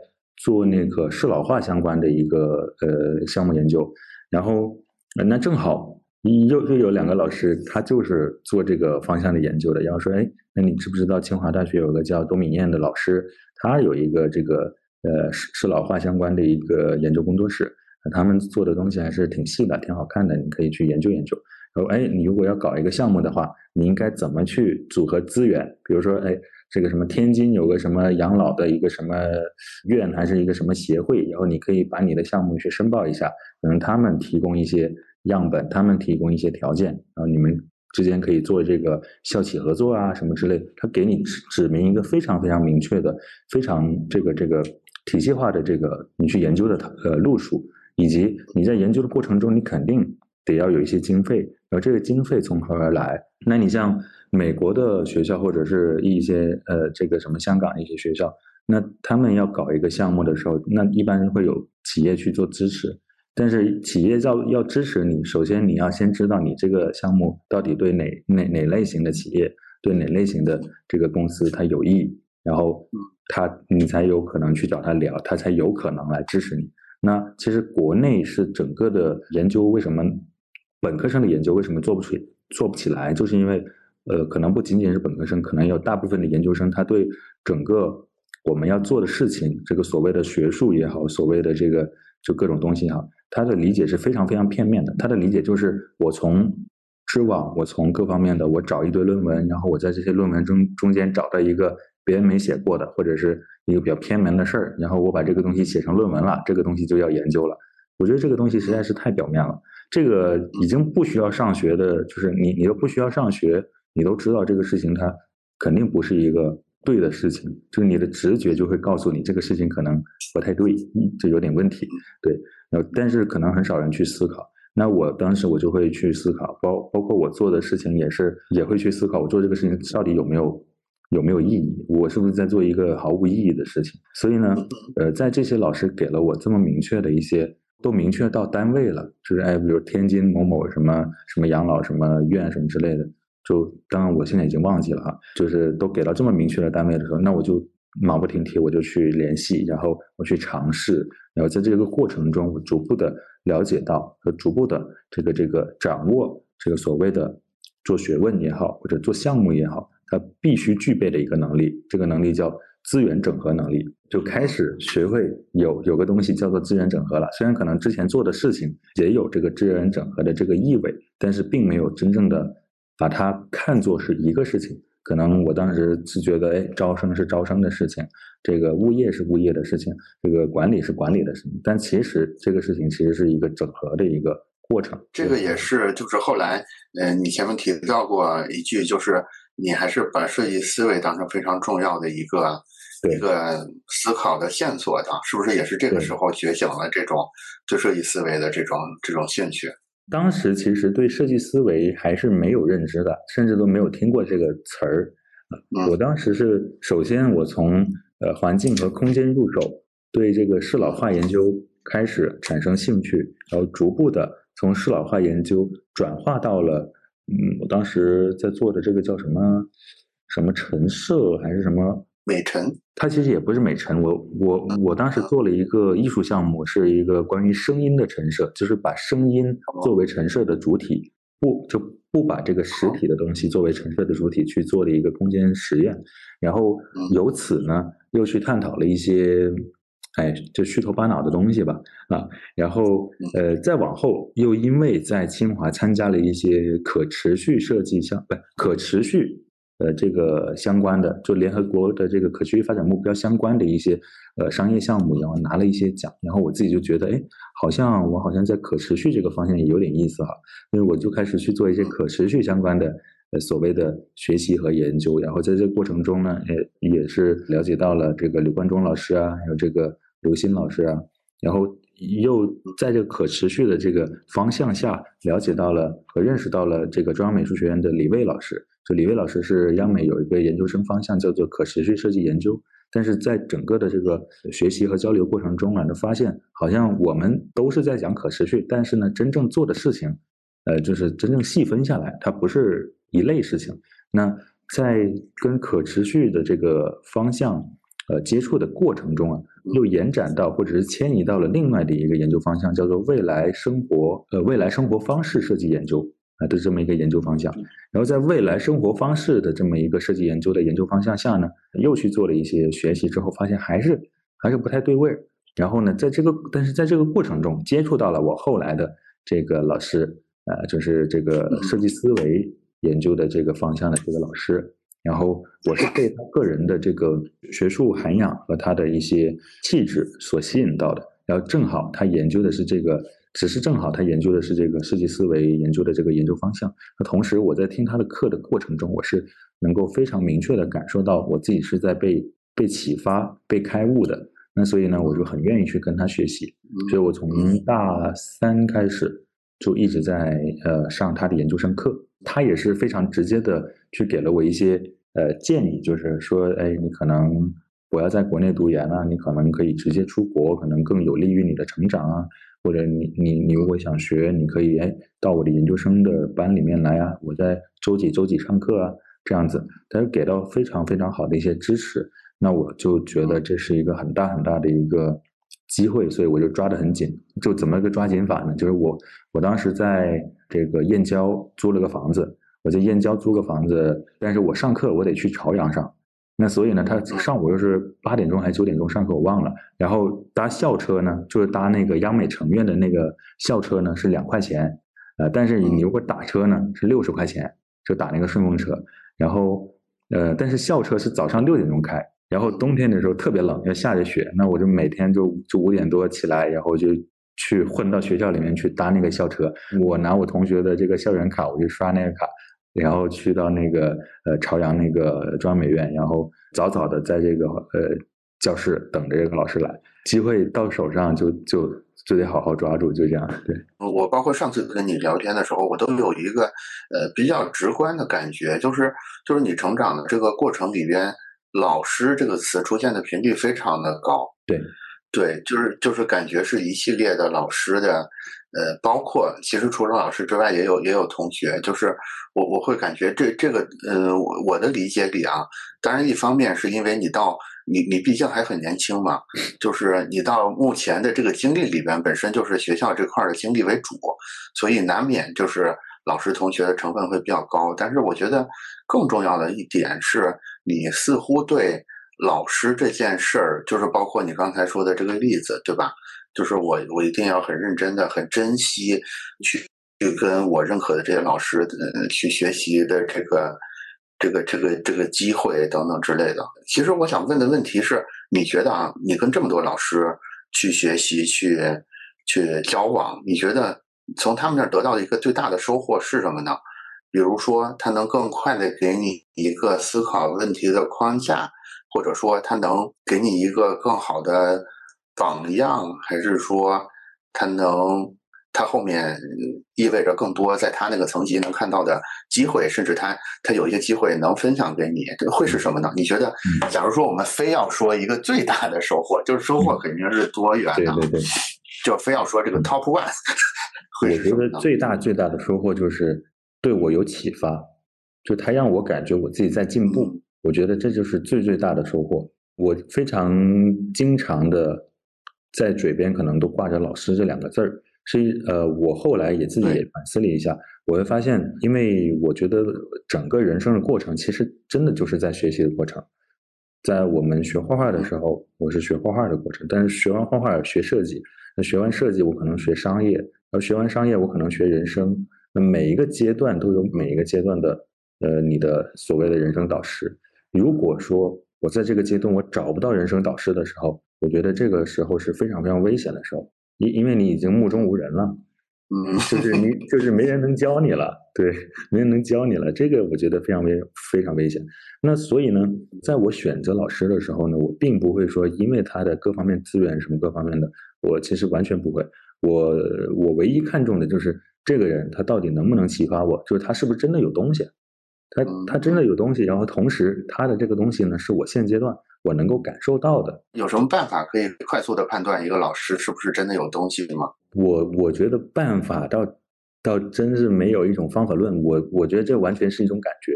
做那个适老化相关的一个呃项目研究，然后。那正好又又有两个老师，他就是做这个方向的研究的。然后说，哎，那你知不知道清华大学有个叫董敏燕的老师，他有一个这个呃是是老化相关的一个研究工作室，他们做的东西还是挺细的，挺好看的，你可以去研究研究。然后，哎，你如果要搞一个项目的话，你应该怎么去组合资源？比如说，哎。这个什么天津有个什么养老的一个什么院还是一个什么协会，然后你可以把你的项目去申报一下，可能他们提供一些样本，他们提供一些条件，然后你们之间可以做这个校企合作啊什么之类，他给你指指明一个非常非常明确的、非常这个这个体系化的这个你去研究的呃路数，以及你在研究的过程中，你肯定得要有一些经费，而这个经费从何而来？那你像。美国的学校或者是一些呃，这个什么香港一些学校，那他们要搞一个项目的时候，那一般会有企业去做支持。但是企业要要支持你，首先你要先知道你这个项目到底对哪哪哪类型的企业，对哪类型的这个公司它有益，然后他你才有可能去找他聊，他才有可能来支持你。那其实国内是整个的研究为什么本科生的研究为什么做不出做不起来，就是因为。呃，可能不仅仅是本科生，可能有大部分的研究生，他对整个我们要做的事情，这个所谓的学术也好，所谓的这个就各种东西哈，他的理解是非常非常片面的。他的理解就是我从知网，我从各方面的，我找一堆论文，然后我在这些论文中中间找到一个别人没写过的，或者是一个比较偏门的事儿，然后我把这个东西写成论文了，这个东西就要研究了。我觉得这个东西实在是太表面了，这个已经不需要上学的，就是你你都不需要上学。你都知道这个事情，它肯定不是一个对的事情，就是你的直觉就会告诉你这个事情可能不太对，这有点问题。对，呃但是可能很少人去思考。那我当时我就会去思考，包包括我做的事情也是也会去思考，我做这个事情到底有没有有没有意义？我是不是在做一个毫无意义的事情？所以呢，呃，在这些老师给了我这么明确的一些，都明确到单位了，就是哎，比如天津某某什么什么养老什么院什么之类的。就当然，我现在已经忘记了哈，就是都给到这么明确的单位的时候，那我就马不停蹄，我就去联系，然后我去尝试，然后在这个过程中，我逐步的了解到和逐步的这个这个掌握这个所谓的做学问也好，或者做项目也好，它必须具备的一个能力，这个能力叫资源整合能力，就开始学会有有个东西叫做资源整合了。虽然可能之前做的事情也有这个资源整合的这个意味，但是并没有真正的。把它看作是一个事情，可能我当时是觉得，哎，招生是招生的事情，这个物业是物业的事情，这个管理是管理的事情。但其实这个事情其实是一个整合的一个过程。这个也是，就是后来，嗯，你前面提到过一句，就是你还是把设计思维当成非常重要的一个一个思考的线索的，是不是？也是这个时候觉醒了这种对设计思维的这种这种兴趣。当时其实对设计思维还是没有认知的，甚至都没有听过这个词儿。我当时是首先我从呃环境和空间入手，对这个适老化研究开始产生兴趣，然后逐步的从适老化研究转化到了嗯，我当时在做的这个叫什么什么陈设还是什么。美陈，它其实也不是美陈。我我我当时做了一个艺术项目，是一个关于声音的陈设，就是把声音作为陈设的主体，不就不把这个实体的东西作为陈设的主体去做了一个空间实验。然后由此呢，又去探讨了一些，哎，就虚头巴脑的东西吧，啊，然后呃，再往后又因为在清华参加了一些可持续设计项，不可持续。呃，这个相关的，就联合国的这个可持续发展目标相关的一些呃商业项目，然后拿了一些奖，然后我自己就觉得，哎，好像我好像在可持续这个方向也有点意思哈，因为我就开始去做一些可持续相关的呃所谓的学习和研究，然后在这个过程中呢，也也是了解到了这个刘冠中老师啊，还有这个刘鑫老师啊，然后又在这个可持续的这个方向下了解到了和认识到了这个中央美术学院的李卫老师。就李威老师是央美有一个研究生方向叫做可持续设计研究，但是在整个的这个学习和交流过程中啊，就发现好像我们都是在讲可持续，但是呢，真正做的事情，呃，就是真正细分下来，它不是一类事情。那在跟可持续的这个方向呃接触的过程中啊，又延展到或者是迁移到了另外的一个研究方向，叫做未来生活呃未来生活方式设计研究啊的这么一个研究方向。然后在未来生活方式的这么一个设计研究的研究方向下呢，又去做了一些学习之后，发现还是还是不太对味儿。然后呢，在这个但是在这个过程中接触到了我后来的这个老师，呃，就是这个设计思维研究的这个方向的这个老师。然后我是被他个人的这个学术涵养和他的一些气质所吸引到的。然后正好他研究的是这个，只是正好他研究的是这个设计思维研究的这个研究方向。那同时我在听他的课的过程中，我是能够非常明确的感受到我自己是在被被启发、被开悟的。那所以呢，我就很愿意去跟他学习。所以我从大三开始就一直在呃上他的研究生课。他也是非常直接的去给了我一些。呃，建议就是说，哎，你可能我要在国内读研啊，你可能可以直接出国，可能更有利于你的成长啊。或者你你你如果想学，你可以哎到我的研究生的班里面来啊，我在周几周几上课啊，这样子，他给到非常非常好的一些支持。那我就觉得这是一个很大很大的一个机会，所以我就抓得很紧。就怎么个抓紧法呢？就是我我当时在这个燕郊租了个房子。我在燕郊租个房子，但是我上课我得去朝阳上，那所以呢，他上午又是八点钟还是九点钟上课，我忘了。然后搭校车呢，就是搭那个央美城院的那个校车呢，是两块钱，呃，但是你如果打车呢，是六十块钱，就打那个顺风车。然后，呃，但是校车是早上六点钟开，然后冬天的时候特别冷，要下着雪，那我就每天就就五点多起来，然后就去混到学校里面去搭那个校车。我拿我同学的这个校园卡，我就刷那个卡。然后去到那个呃朝阳那个中央美院，然后早早的在这个呃教室等着这个老师来，机会到手上就就就得好好抓住，就这样。对，我包括上次跟你聊天的时候，我都有一个呃比较直观的感觉，就是就是你成长的这个过程里边，老师这个词出现的频率非常的高。对。对，就是就是感觉是一系列的老师的，呃，包括其实除了老师之外，也有也有同学，就是我我会感觉这这个，呃，我我的理解里啊，当然一方面是因为你到你你毕竟还很年轻嘛，就是你到目前的这个经历里边，本身就是学校这块的经历为主，所以难免就是老师同学的成分会比较高。但是我觉得更重要的一点是，你似乎对。老师这件事儿，就是包括你刚才说的这个例子，对吧？就是我我一定要很认真的、很珍惜去去跟我认可的这些老师呃去学习的这个这个这个这个机会等等之类的。其实我想问的问题是，你觉得啊，你跟这么多老师去学习、去去交往，你觉得从他们那儿得到的一个最大的收获是什么呢？比如说，他能更快的给你一个思考问题的框架。或者说他能给你一个更好的榜样，还是说他能他后面意味着更多在他那个层级能看到的机会，甚至他他有一些机会能分享给你，会是什么呢？你觉得？假如说我们非要说一个最大的收获，就是收获肯定是多元的，对对对，就非要说这个 top one，我觉得最大最大的收获就是对我有启发，就他让我感觉我自己在进步。我觉得这就是最最大的收获。我非常经常的在嘴边可能都挂着“老师”这两个字儿，是呃，我后来也自己也反思了一下，我会发现，因为我觉得整个人生的过程其实真的就是在学习的过程。在我们学画画的时候，我是学画画的过程，但是学完画画学设计，那学完设计我可能学商业，而学完商业我可能学人生。那每一个阶段都有每一个阶段的呃，你的所谓的人生导师。如果说我在这个阶段我找不到人生导师的时候，我觉得这个时候是非常非常危险的时候，因因为你已经目中无人了，嗯，就是你就是没人能教你了，对，没人能教你了，这个我觉得非常危非常危险。那所以呢，在我选择老师的时候呢，我并不会说因为他的各方面资源什么各方面的，我其实完全不会。我我唯一看重的就是这个人他到底能不能启发我，就是他是不是真的有东西。他他真的有东西，然后同时他的这个东西呢，是我现阶段我能够感受到的。有什么办法可以快速的判断一个老师是不是真的有东西吗？我我觉得办法倒倒真是没有一种方法论。我我觉得这完全是一种感觉，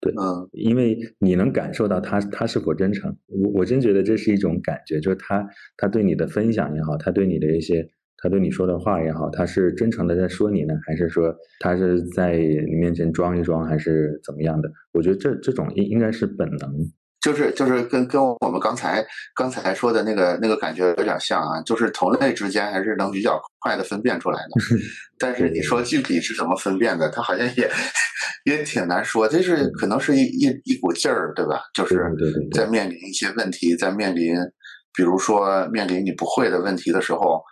对，嗯，因为你能感受到他他是否真诚，我我真觉得这是一种感觉，就是他他对你的分享也好，他对你的一些他对你说的话也好，他是真诚的在说你呢，还是说他是在你面前装一装，还是怎么样的？我觉得这这种应应该是本能。就是就是跟跟我们刚才刚才说的那个那个感觉有点像啊，就是同类之间还是能比较快的分辨出来的。但是你说具体是怎么分辨的，他好像也也挺难说。这是可能是一一一股劲儿，对吧？就是在面临一些问题，在面临比如说面临你不会的问题的时候，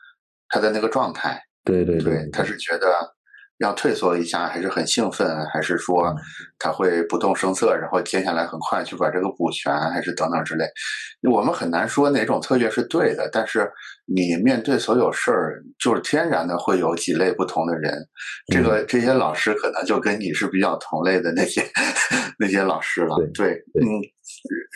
他的那个状态，对对对，他是觉得。要退缩一下，还是很兴奋，还是说他会不动声色，然后接下来很快去把这个补全，还是等等之类？我们很难说哪种策略是对的。但是你面对所有事儿，就是天然的会有几类不同的人。这个这些老师可能就跟你是比较同类的那些 那些老师了。对，嗯。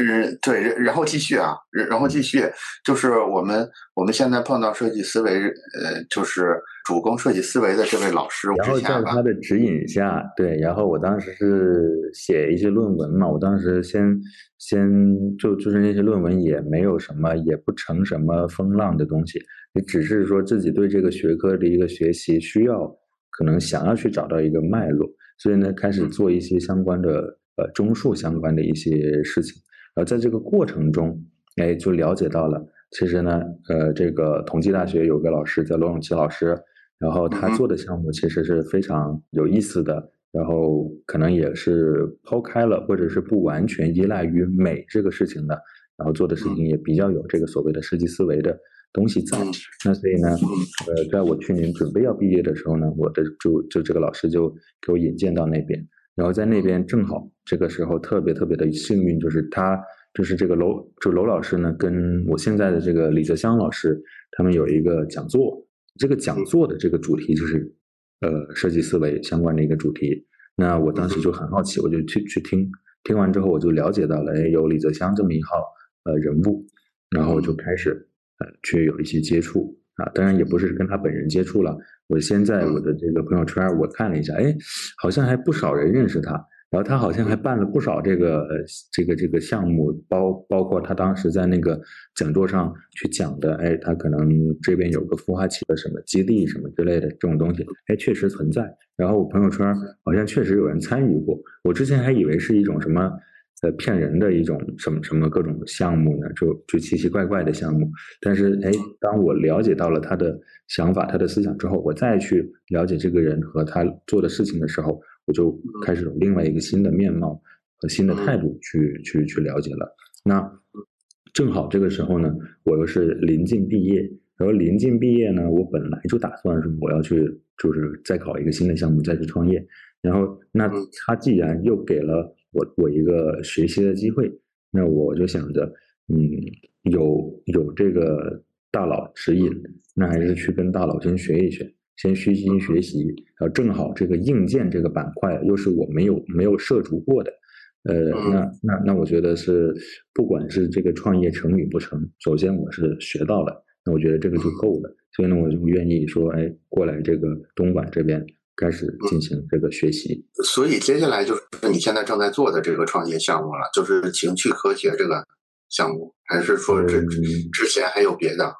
嗯，对，然后继续啊，然后继续，就是我们我们现在碰到设计思维，呃，就是主攻设计思维的这位老师，然后在他的指引下，对，然后我当时是写一些论文嘛，我当时先先就就是那些论文也没有什么，也不成什么风浪的东西，也只是说自己对这个学科的一个学习需要，可能想要去找到一个脉络，所以呢，开始做一些相关的。呃，中数相关的一些事情，然后在这个过程中，哎，就了解到了，其实呢，呃，这个同济大学有个老师叫罗永琪老师，然后他做的项目其实是非常有意思的，然后可能也是抛开了或者是不完全依赖于美这个事情的，然后做的事情也比较有这个所谓的设计思维的东西在。那所以呢，呃，在我去年准备要毕业的时候呢，我的就就这个老师就给我引荐到那边。然后在那边正好这个时候特别特别的幸运，就是他就是这个楼就楼老师呢，跟我现在的这个李泽湘老师，他们有一个讲座，这个讲座的这个主题就是呃设计思维相关的一个主题。那我当时就很好奇，我就去去听，听完之后我就了解到了，哎，有李泽湘这么一号呃人物，然后我就开始呃去有一些接触啊，当然也不是跟他本人接触了。我先在我的这个朋友圈我看了一下，哎，好像还不少人认识他，然后他好像还办了不少这个这个这个项目，包包括他当时在那个讲座上去讲的，哎，他可能这边有个孵化器的什么基地什么之类的这种东西，哎，确实存在。然后我朋友圈好像确实有人参与过，我之前还以为是一种什么。呃，骗人的一种什么什么各种项目呢？就就奇奇怪怪的项目。但是，哎，当我了解到了他的想法、他的思想之后，我再去了解这个人和他做的事情的时候，我就开始有另外一个新的面貌和新的态度去去去了解了。那正好这个时候呢，我又是临近毕业，然后临近毕业呢，我本来就打算说我要去，就是再搞一个新的项目，再去创业。然后，那他既然又给了。我我一个学习的机会，那我就想着，嗯，有有这个大佬指引，那还是去跟大佬先学一学，先虚心学习。然后正好这个硬件这个板块又是我没有没有涉足过的，呃，那那那我觉得是，不管是这个创业成与不成，首先我是学到了，那我觉得这个就够了。所以呢，我就愿意说，哎，过来这个东莞这边。开始进行这个学习，所以接下来就是你现在正在做的这个创业项目了，就是情趣科学这个项目，还是说之之前还有别的？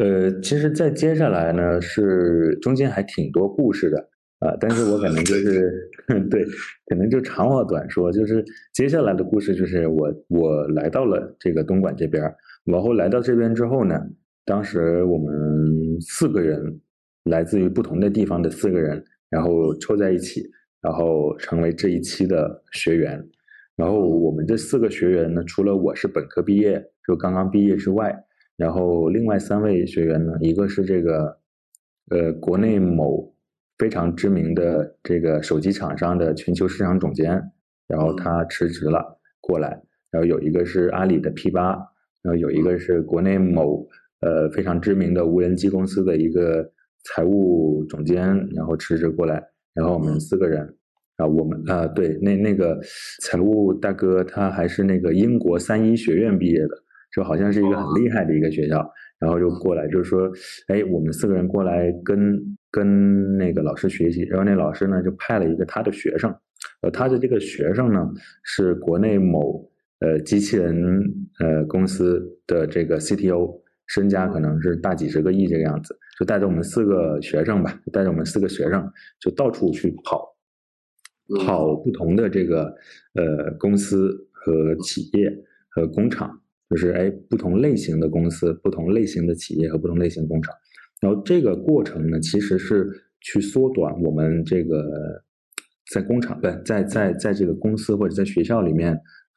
呃，其实，在接下来呢，是中间还挺多故事的啊，但是我可能就是 对，可能就长话短说，就是接下来的故事就是我我来到了这个东莞这边，然后来到这边之后呢，当时我们四个人，来自于不同的地方的四个人。然后凑在一起，然后成为这一期的学员。然后我们这四个学员呢，除了我是本科毕业，就刚刚毕业之外，然后另外三位学员呢，一个是这个，呃，国内某非常知名的这个手机厂商的全球市场总监，然后他辞职了过来。然后有一个是阿里的 P 八，然后有一个是国内某呃非常知名的无人机公司的一个。财务总监，然后辞职过来，然后我们四个人，啊，我们啊，对，那那个财务大哥他还是那个英国三一学院毕业的，就好像是一个很厉害的一个学校，然后就过来，就是说，哎，我们四个人过来跟跟那个老师学习，然后那老师呢就派了一个他的学生，呃，他的这个学生呢，是国内某呃机器人呃公司的这个 CTO，身家可能是大几十个亿这个样子，就带着我们四个学生吧，带着我们四个学生，就到处去跑，跑不同的这个呃公司和企业和工厂，就是哎不同类型的公司、不同类型的企业和不同类型工厂。然后这个过程呢，其实是去缩短我们这个在工厂不在在在这个公司或者在学校里面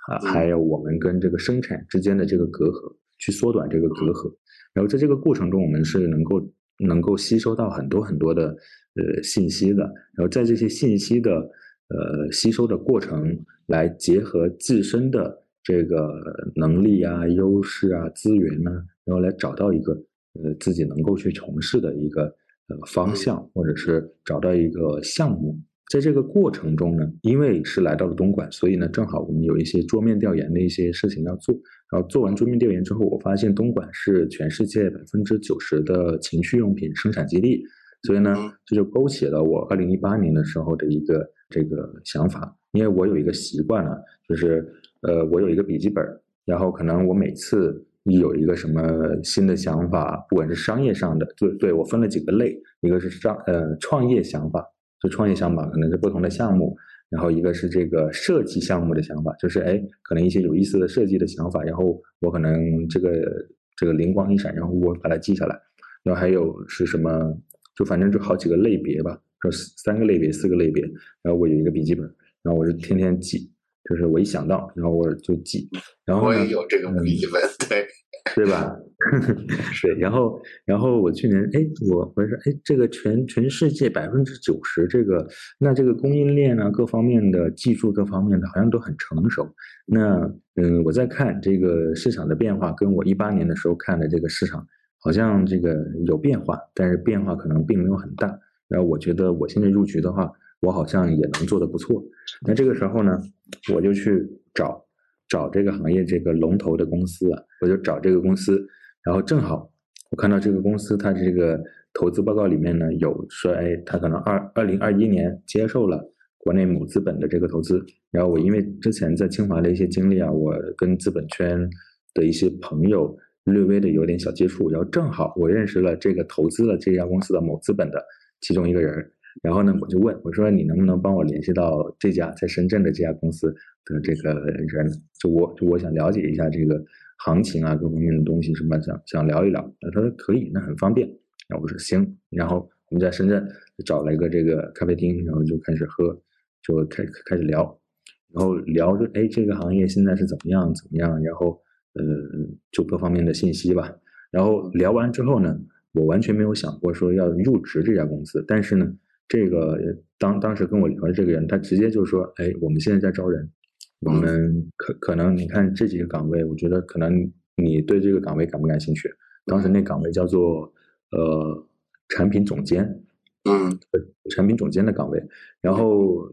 啊，还有我们跟这个生产之间的这个隔阂，去缩短这个隔阂。然后在这个过程中，我们是能够能够吸收到很多很多的呃信息的。然后在这些信息的呃吸收的过程，来结合自身的这个能力啊、优势啊、资源呢，然后来找到一个。呃，自己能够去从事的一个呃方向，或者是找到一个项目，在这个过程中呢，因为是来到了东莞，所以呢，正好我们有一些桌面调研的一些事情要做。然后做完桌面调研之后，我发现东莞是全世界百分之九十的情趣用品生产基地，所以呢，这就勾起了我二零一八年的时候的一个这个想法。因为我有一个习惯呢，就是呃，我有一个笔记本，然后可能我每次。一有一个什么新的想法，不管是商业上的，就对我分了几个类，一个是商呃创业想法，就创业想法可能是不同的项目，然后一个是这个设计项目的想法，就是哎可能一些有意思的设计的想法，然后我可能这个这个灵光一闪，然后我把它记下来，然后还有是什么，就反正就好几个类别吧，就三个类别四个类别，然后我有一个笔记本，然后我是天天记。就是我一想到，然后我就记，然后我也有这个笔记本，对 对吧？对，然后然后我去年，哎，我我说，哎，这个全全世界百分之九十这个，那这个供应链呢，各方面的技术各方面的，好像都很成熟。那嗯，我在看这个市场的变化，跟我一八年的时候看的这个市场，好像这个有变化，但是变化可能并没有很大。然后我觉得我现在入局的话。我好像也能做得不错，那这个时候呢，我就去找找这个行业这个龙头的公司，我就找这个公司，然后正好我看到这个公司它这个投资报告里面呢有说，哎，它可能二二零二一年接受了国内某资本的这个投资，然后我因为之前在清华的一些经历啊，我跟资本圈的一些朋友略微的有点小接触，然后正好我认识了这个投资了这家公司的某资本的其中一个人。然后呢，我就问我说：“你能不能帮我联系到这家在深圳的这家公司的这个人？就我就我想了解一下这个行情啊，各方面的东西什么，想想聊一聊。”他说：“可以，那很方便。”然后我说：“行。”然后我们在深圳找了一个这个咖啡厅，然后就开始喝，就开开始聊，然后聊着哎，这个行业现在是怎么样怎么样？然后呃，就各方面的信息吧。然后聊完之后呢，我完全没有想过说要入职这家公司，但是呢。这个当当时跟我聊的这个人，他直接就说：“哎，我们现在在招人，我们可可能你看这几个岗位，我觉得可能你对这个岗位感不感兴趣？”当时那岗位叫做呃产品总监，嗯，产品总监的岗位，然后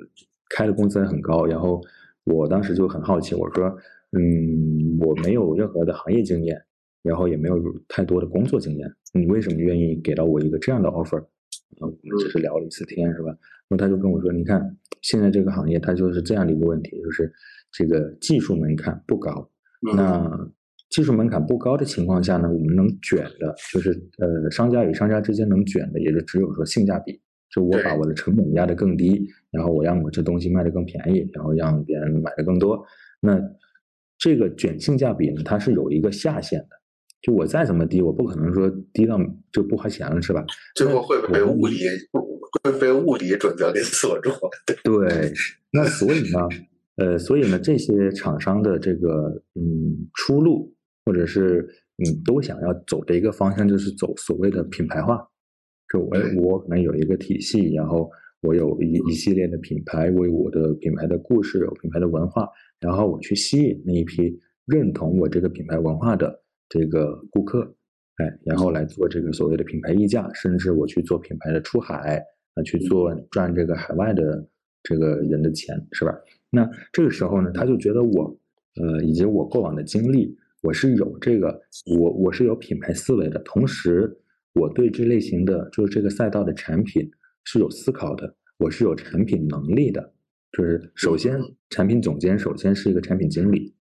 开的工资也很高。然后我当时就很好奇，我说：“嗯，我没有任何的行业经验，然后也没有太多的工作经验，你为什么愿意给到我一个这样的 offer？” 我们只是聊了一次天，是吧？那他就跟我说：“你看，现在这个行业它就是这样的一个问题，就是这个技术门槛不高。那技术门槛不高的情况下呢，我们能卷的，就是呃，商家与商家之间能卷的，也就只有说性价比。就我把我的成本压得更低，然后我让我这东西卖得更便宜，然后让别人买的更多。那这个卷性价比呢，它是有一个下限的。”就我再怎么低，我不可能说低到就不花钱了，是吧？最后会被物理会被物理准则给锁住。对，那所以呢，呃，所以呢，这些厂商的这个嗯出路，或者是嗯都想要走的一个方向，就是走所谓的品牌化。就我我可能有一个体系，然后我有一一系列的品牌，为我的品牌的故事、有品牌的文化，然后我去吸引那一批认同我这个品牌文化的。这个顾客，哎，然后来做这个所谓的品牌溢价，甚至我去做品牌的出海，啊，去做赚这个海外的这个人的钱，是吧？那这个时候呢，他就觉得我，呃，以及我过往的经历，我是有这个，我我是有品牌思维的，同时我对这类型的，就是这个赛道的产品是有思考的，我是有产品能力的，就是首先产品总监首先是一个产品经理，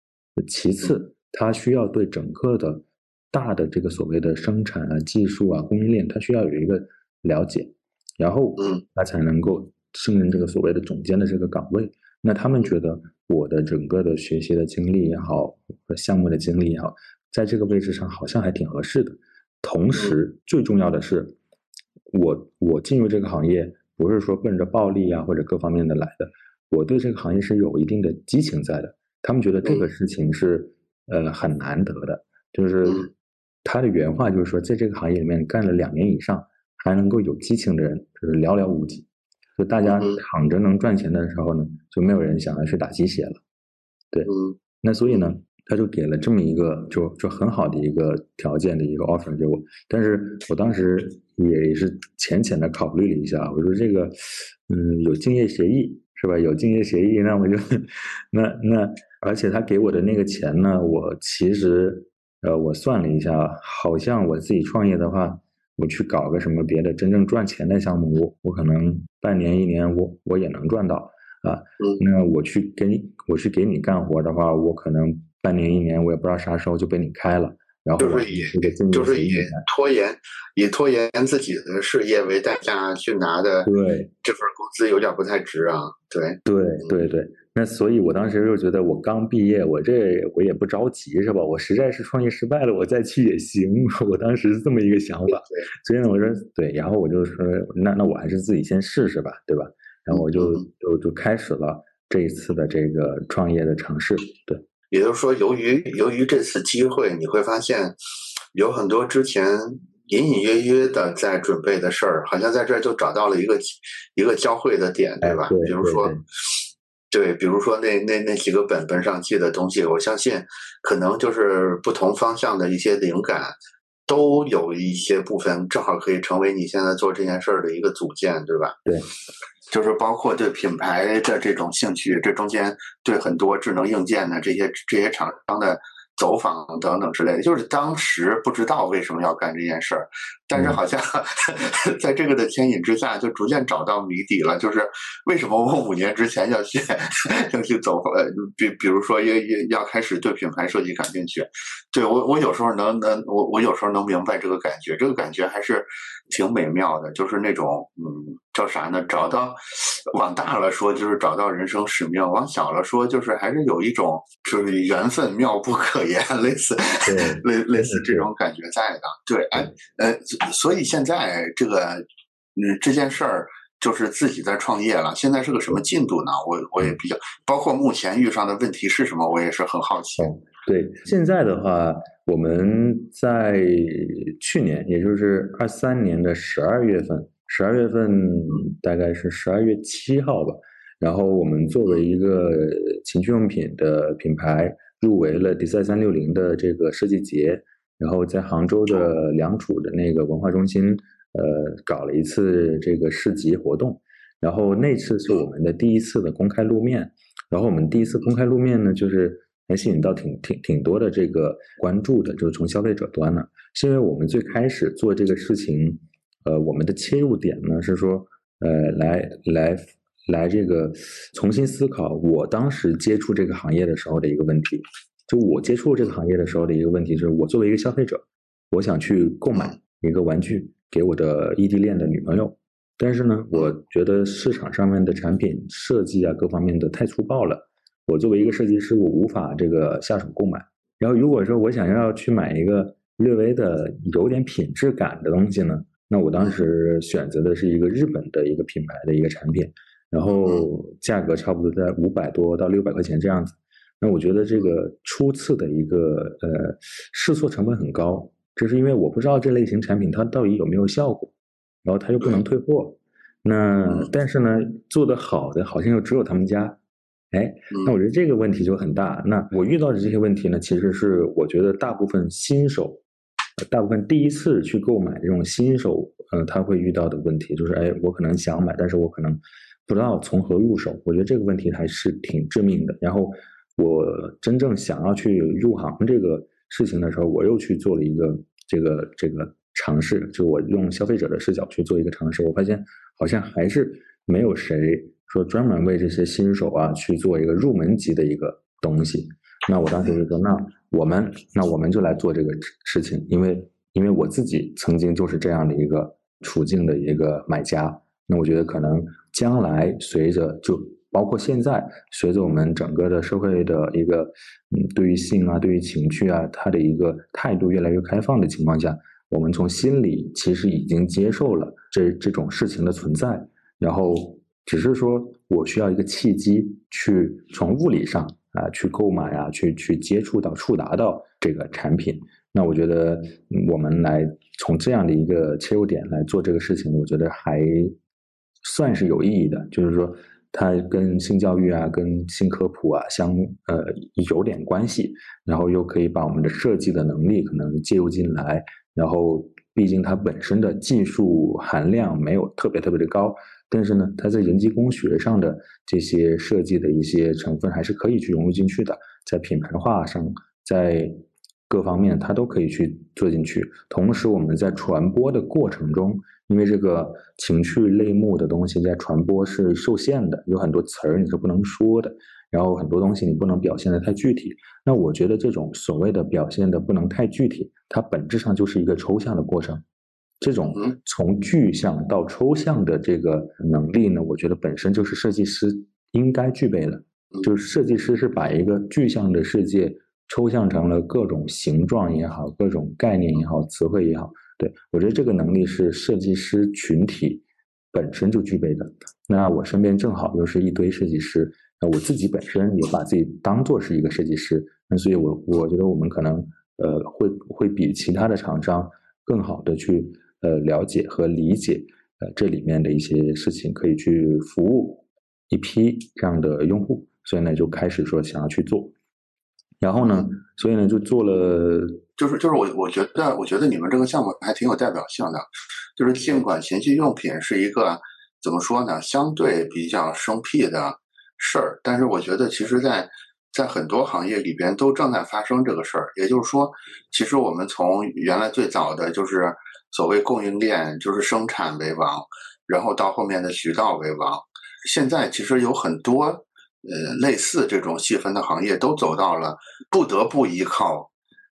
其次他需要对整个的大的这个所谓的生产啊、技术啊、供应链，他需要有一个了解，然后他才能够胜任这个所谓的总监的这个岗位。那他们觉得我的整个的学习的经历也好，和项目的经历也好，在这个位置上好像还挺合适的。同时，最重要的是，我我进入这个行业不是说奔着暴利啊或者各方面的来的，我对这个行业是有一定的激情在的。他们觉得这个事情是呃很难得的，就是他的原话就是说，在这个行业里面干了两年以上还能够有激情的人，就是寥寥无几。就大家躺着能赚钱的时候呢，就没有人想要去打鸡血了。对，那所以呢，他就给了这么一个就就很好的一个条件的一个 offer 给我。但是我当时也是浅浅的考虑了一下，我说这个，嗯，有竞业协议是吧？有竞业协议，那我就那 那，而且他给我的那个钱呢，我其实呃，我算了一下，好像我自己创业的话。我去搞个什么别的真正赚钱的项目，我我可能半年一年我我也能赚到啊。那我去给你我去给你干活的话，我可能半年一年我也不知道啥时候就被你开了。然后就是以就是以拖延以拖延自己的事业为代价去拿的，对这份工资有点不太值啊。对对对对。那所以，我当时就觉得，我刚毕业，我这我也不着急，是吧？我实在是创业失败了，我再去也行。我当时是这么一个想法。所以呢，我说对，然后我就说，那那我还是自己先试试吧，对吧？然后我就就就开始了这一次的这个创业的尝试。对，也就是说，由于由于这次机会，你会发现有很多之前隐隐约约的在准备的事儿，好像在这儿就找到了一个一个交汇的点，对吧？比如说。对，比如说那那那几个本本上记的东西，我相信可能就是不同方向的一些灵感，都有一些部分正好可以成为你现在做这件事儿的一个组件，对吧？对，就是包括对品牌的这种兴趣，这中间对很多智能硬件的这些这些厂商的。走访等等之类的，就是当时不知道为什么要干这件事儿，但是好像 在这个的牵引之下，就逐渐找到谜底了。就是为什么我五年之前要去要去走呃，比比如说要要要开始对品牌设计感兴趣，对我我有时候能能我我有时候能明白这个感觉，这个感觉还是挺美妙的，就是那种嗯。叫啥呢？找到，往大了说就是找到人生使命；往小了说就是还是有一种就是缘分妙不可言，类似类类似这种感觉在的。对，哎，呃，所以现在这个，嗯，这件事儿就是自己在创业了。现在是个什么进度呢？我我也比较，包括目前遇上的问题是什么，我也是很好奇。对，现在的话，我们在去年，也就是二三年的十二月份。十二月份大概是十二月七号吧，然后我们作为一个情趣用品的品牌，入围了 Design 三六零的这个设计节，然后在杭州的良渚的那个文化中心，呃，搞了一次这个市集活动，然后那次是我们的第一次的公开露面，然后我们第一次公开露面呢，就是还吸引到挺挺挺多的这个关注的，就是从消费者端呢，是因为我们最开始做这个事情。呃，我们的切入点呢是说，呃，来来来，这个重新思考我当时接触这个行业的时候的一个问题。就我接触这个行业的时候的一个问题，就是我作为一个消费者，我想去购买一个玩具给我的异地恋的女朋友，但是呢，我觉得市场上面的产品设计啊，各方面的太粗暴了。我作为一个设计师，我无法这个下手购买。然后如果说我想要去买一个略微的有点品质感的东西呢？那我当时选择的是一个日本的一个品牌的一个产品，然后价格差不多在五百多到六百块钱这样子。那我觉得这个初次的一个呃试错成本很高，这是因为我不知道这类型产品它到底有没有效果，然后它又不能退货。那但是呢，做的好的好像又只有他们家。哎，那我觉得这个问题就很大。那我遇到的这些问题呢，其实是我觉得大部分新手。大部分第一次去购买这种新手，呃，他会遇到的问题就是，哎，我可能想买，但是我可能不知道从何入手。我觉得这个问题还是挺致命的。然后我真正想要去入行这个事情的时候，我又去做了一个这个这个尝试，就我用消费者的视角去做一个尝试，我发现好像还是没有谁说专门为这些新手啊去做一个入门级的一个东西。那我当时就说，那我们那我们就来做这个事情，因为因为我自己曾经就是这样的一个处境的一个买家。那我觉得可能将来随着就包括现在，随着我们整个的社会的一个嗯对于性啊、对于情趣啊，它的一个态度越来越开放的情况下，我们从心里其实已经接受了这这种事情的存在，然后只是说我需要一个契机去从物理上啊去购买啊，去去接触到触达到这个产品。那我觉得我们来从这样的一个切入点来做这个事情，我觉得还。算是有意义的，就是说它跟性教育啊、跟性科普啊相呃有点关系，然后又可以把我们的设计的能力可能介入进来，然后毕竟它本身的技术含量没有特别特别的高，但是呢，它在人机工学上的这些设计的一些成分还是可以去融入进去的，在品牌化上，在各方面它都可以去做进去，同时我们在传播的过程中。因为这个情趣类目的东西在传播是受限的，有很多词儿你是不能说的，然后很多东西你不能表现的太具体。那我觉得这种所谓的表现的不能太具体，它本质上就是一个抽象的过程。这种从具象到抽象的这个能力呢，我觉得本身就是设计师应该具备的。就是设计师是把一个具象的世界抽象成了各种形状也好，各种概念也好，词汇也好。对，我觉得这个能力是设计师群体本身就具备的。那我身边正好又是一堆设计师，那我自己本身也把自己当做是一个设计师，那所以我我觉得我们可能呃会会比其他的厂商更好的去呃了解和理解呃这里面的一些事情，可以去服务一批这样的用户，所以呢就开始说想要去做。然后呢？所以呢，就做了，就是就是我我觉得，我觉得你们这个项目还挺有代表性的。就是尽管情趣用品是一个怎么说呢，相对比较生僻的事儿，但是我觉得，其实，在在很多行业里边都正在发生这个事儿。也就是说，其实我们从原来最早的就是所谓供应链，就是生产为王，然后到后面的渠道为王，现在其实有很多。呃，类似这种细分的行业都走到了不得不依靠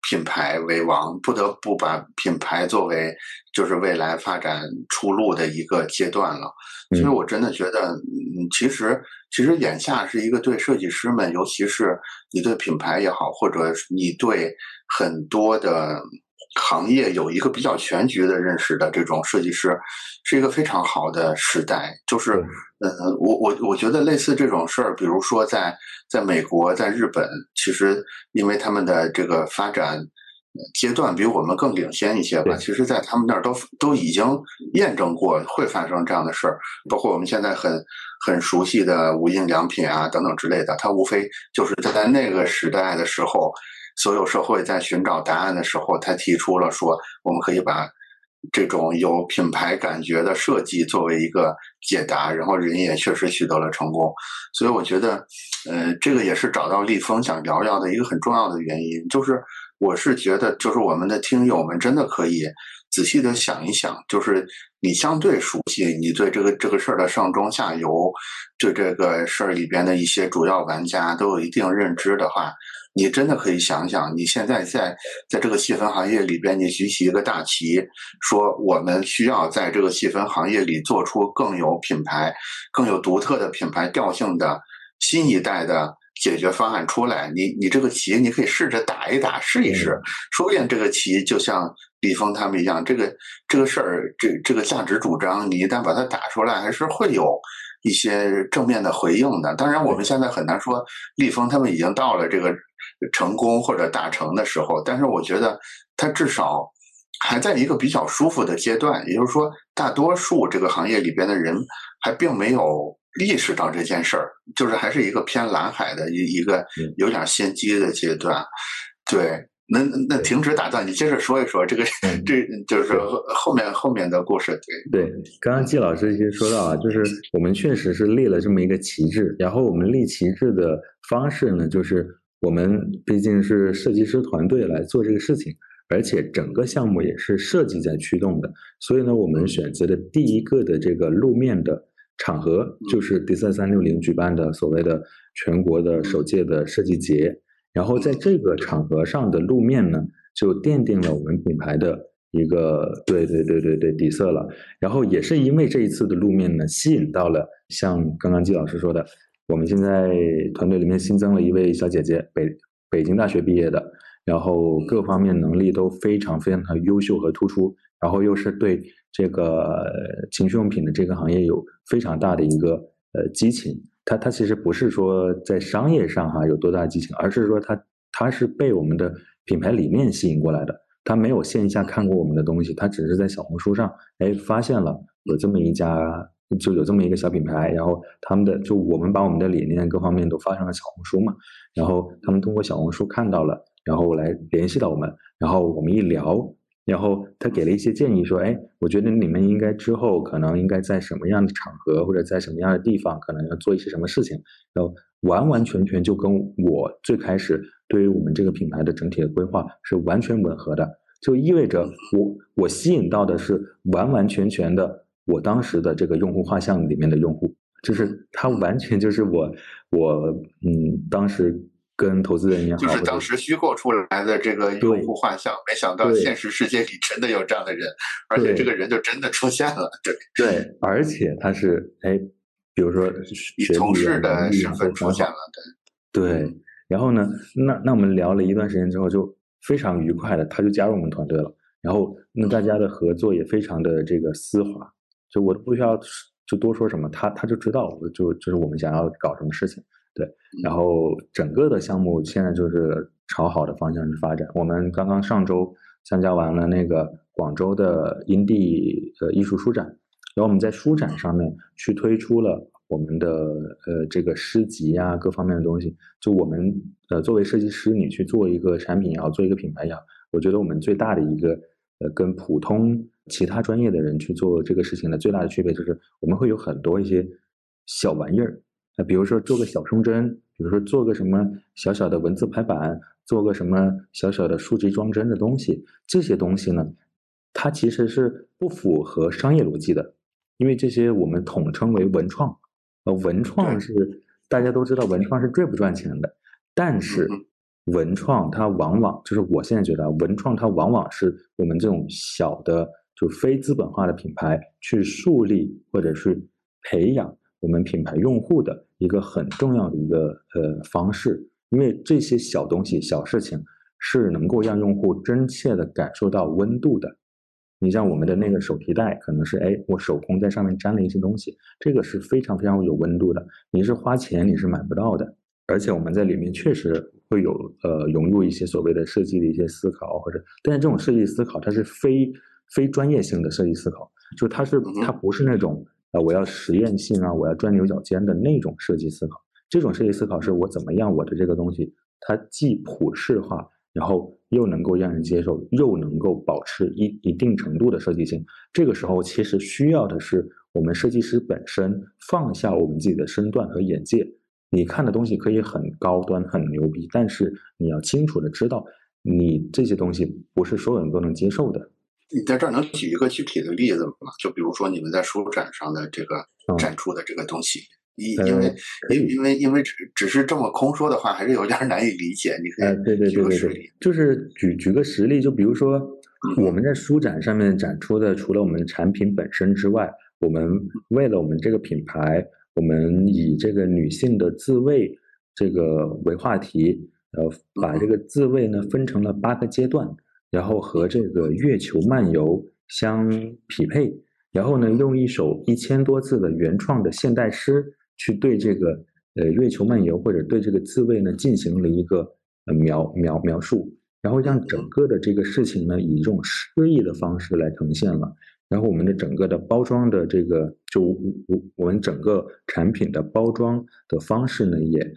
品牌为王，不得不把品牌作为就是未来发展出路的一个阶段了。所以我真的觉得，嗯，其实其实眼下是一个对设计师们，尤其是你对品牌也好，或者你对很多的。行业有一个比较全局的认识的这种设计师，是一个非常好的时代。就是，呃，我我我觉得类似这种事儿，比如说在在美国、在日本，其实因为他们的这个发展阶段比我们更领先一些吧。其实，在他们那儿都都已经验证过会发生这样的事儿。包括我们现在很很熟悉的无印良品啊等等之类的，它无非就是在那个时代的时候。所有社会在寻找答案的时候，他提出了说，我们可以把这种有品牌感觉的设计作为一个解答，然后人也确实取得了成功。所以我觉得，呃，这个也是找到立峰想聊聊的一个很重要的原因，就是我是觉得，就是我们的听友们真的可以仔细的想一想，就是你相对熟悉，你对这个这个事儿的上中下游，对这个事儿里边的一些主要玩家都有一定认知的话。你真的可以想想，你现在在在这个细分行业里边，你举起一个大旗，说我们需要在这个细分行业里做出更有品牌、更有独特的品牌调性的新一代的解决方案出来。你你这个旗，你可以试着打一打，试一试，说不定这个旗就像李峰他们一样，这个这个事儿，这这个价值主张，你一旦把它打出来，还是会有。一些正面的回应的，当然我们现在很难说立峰他们已经到了这个成功或者大成的时候，但是我觉得他至少还在一个比较舒服的阶段，也就是说，大多数这个行业里边的人还并没有意识到这件事儿，就是还是一个偏蓝海的一一个有点先机的阶段，对。那那停止打断，你接着说一说这个，这就是后面后面的故事。对对，刚刚季老师已经说到啊，就是我们确实是立了这么一个旗帜，然后我们立旗帜的方式呢，就是我们毕竟是设计师团队来做这个事情，而且整个项目也是设计在驱动的，所以呢，我们选择的第一个的这个路面的场合就是 Design 三六零举办的所谓的全国的首届的设计节，然后在这个场合上的路面呢，就奠定了我们品牌的一个对对对对对底色了。然后也是因为这一次的路面呢，吸引到了像刚刚季老师说的，我们现在团队里面新增了一位小姐姐，北北京大学毕业的，然后各方面能力都非常非常的优秀和突出，然后又是对。这个情趣用品的这个行业有非常大的一个呃激情，它它其实不是说在商业上哈有多大激情，而是说它它是被我们的品牌理念吸引过来的。他没有线下看过我们的东西，他只是在小红书上哎发现了有这么一家就有这么一个小品牌，然后他们的就我们把我们的理念各方面都发上了小红书嘛，然后他们通过小红书看到了，然后来联系到我们，然后我们一聊。然后他给了一些建议，说：“哎，我觉得你们应该之后可能应该在什么样的场合或者在什么样的地方，可能要做一些什么事情。”然后完完全全就跟我最开始对于我们这个品牌的整体的规划是完全吻合的，就意味着我我吸引到的是完完全全的我当时的这个用户画像里面的用户，就是他完全就是我我嗯当时。跟投资人也好，就是当时虚构出来的这个用户画像，没想到现实世界里真的有这样的人，而且这个人就真的出现了。对对，而且他是哎，比如说以同事的身份出现了，对对。然后呢，那那我们聊了一段时间之后，就非常愉快的，他就加入我们团队了。然后那大家的合作也非常的这个丝滑，就我都不需要就多说什么，他他就知道，就就是我们想要搞什么事情。对，然后整个的项目现在就是朝好的方向去发展。我们刚刚上周参加完了那个广州的阴地呃艺术书展，然后我们在书展上面去推出了我们的呃这个诗集啊各方面的东西。就我们呃作为设计师，你去做一个产品也好，做一个品牌也好，我觉得我们最大的一个呃跟普通其他专业的人去做这个事情的最大的区别，就是我们会有很多一些小玩意儿。那比如说做个小胸针，比如说做个什么小小的文字排版，做个什么小小的书籍装帧的东西，这些东西呢，它其实是不符合商业逻辑的，因为这些我们统称为文创，呃，文创是。大家都知道，文创是最不赚钱的，但是文创它往往就是我现在觉得，文创它往往是我们这种小的就非资本化的品牌去树立或者是培养。我们品牌用户的一个很重要的一个呃方式，因为这些小东西、小事情是能够让用户真切的感受到温度的。你像我们的那个手提袋，可能是哎，我手工在上面粘了一些东西，这个是非常非常有温度的。你是花钱你是买不到的，而且我们在里面确实会有呃融入一些所谓的设计的一些思考，或者但是这种设计思考它是非非专业性的设计思考，就它是它不是那种。呃，我要实验性啊，我要钻牛角尖的那种设计思考。这种设计思考是我怎么样，我的这个东西它既普适化，然后又能够让人接受，又能够保持一一定程度的设计性。这个时候其实需要的是我们设计师本身放下我们自己的身段和眼界。你看的东西可以很高端、很牛逼，但是你要清楚的知道，你这些东西不是所有人都能接受的。你在这儿能举一个具体的例子吗？就比如说你们在书展上的这个展出的这个东西，因因为因因为因为只只是这么空说的话，还是有点难以理解。你可以举个实例，就是举举个实例，就比如说我们在书展上面展出的，除了我们产品本身之外，我们为了我们这个品牌，我们以这个女性的自慰这个为话题，呃，把这个自慰呢分成了八个阶段。然后和这个月球漫游相匹配，然后呢，用一首一千多字的原创的现代诗去对这个呃月球漫游或者对这个自慰呢进行了一个描描描述，然后让整个的这个事情呢以这种诗意的方式来呈现了。然后我们的整个的包装的这个就我我们整个产品的包装的方式呢，也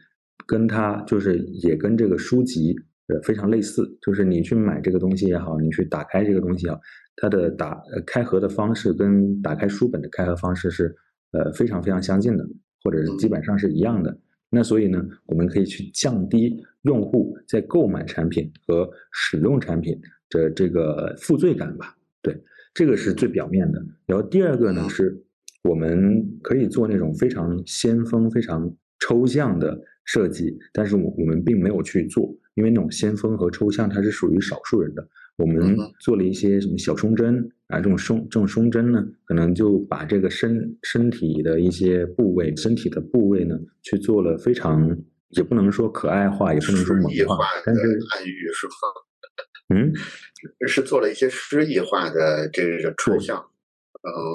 跟它就是也跟这个书籍。呃，非常类似，就是你去买这个东西也好，你去打开这个东西啊，它的打呃开合的方式跟打开书本的开合方式是呃非常非常相近的，或者是基本上是一样的。那所以呢，我们可以去降低用户在购买产品和使用产品的这个负罪感吧。对，这个是最表面的。然后第二个呢是，我们可以做那种非常先锋、非常抽象的设计，但是我我们并没有去做，因为那种先锋和抽象它是属于少数人的。我们做了一些什么小胸针啊，这种胸这种胸针呢，可能就把这个身身体的一些部位、身体的部位呢，去做了非常也不能说可爱化，也不能说萌化，但是暗喻是吗？嗯，是做了一些诗意化的这个抽象。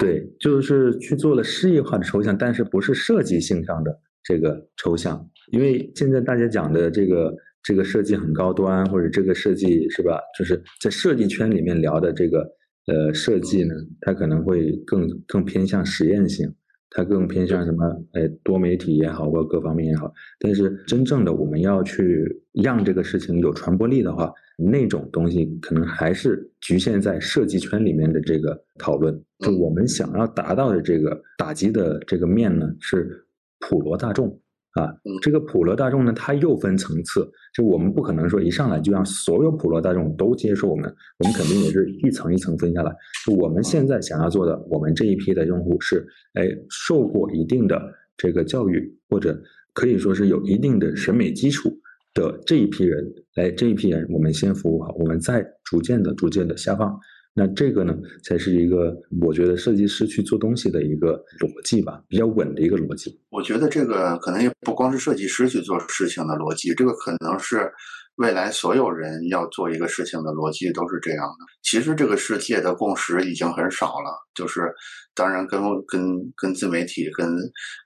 对，就是去做了诗意化的抽象，但是不是设计性上的这个抽象，因为现在大家讲的这个这个设计很高端，或者这个设计是吧？就是在设计圈里面聊的这个呃设计呢，它可能会更更偏向实验性，它更偏向什么？哎，多媒体也好，或各方面也好。但是真正的我们要去让这个事情有传播力的话。那种东西可能还是局限在设计圈里面的这个讨论，就我们想要达到的这个打击的这个面呢，是普罗大众啊。这个普罗大众呢，它又分层次，就我们不可能说一上来就让所有普罗大众都接受我们，我们肯定也是一层一层分下来。就我们现在想要做的，我们这一批的用户是，哎，受过一定的这个教育，或者可以说是有一定的审美基础。的这一批人，哎这一批人，我们先服务好，我们再逐渐的、逐渐的下放。那这个呢，才是一个我觉得设计师去做东西的一个逻辑吧，比较稳的一个逻辑。我觉得这个可能也不光是设计师去做事情的逻辑，这个可能是未来所有人要做一个事情的逻辑都是这样的。其实这个世界的共识已经很少了，就是当然跟跟跟自媒体、跟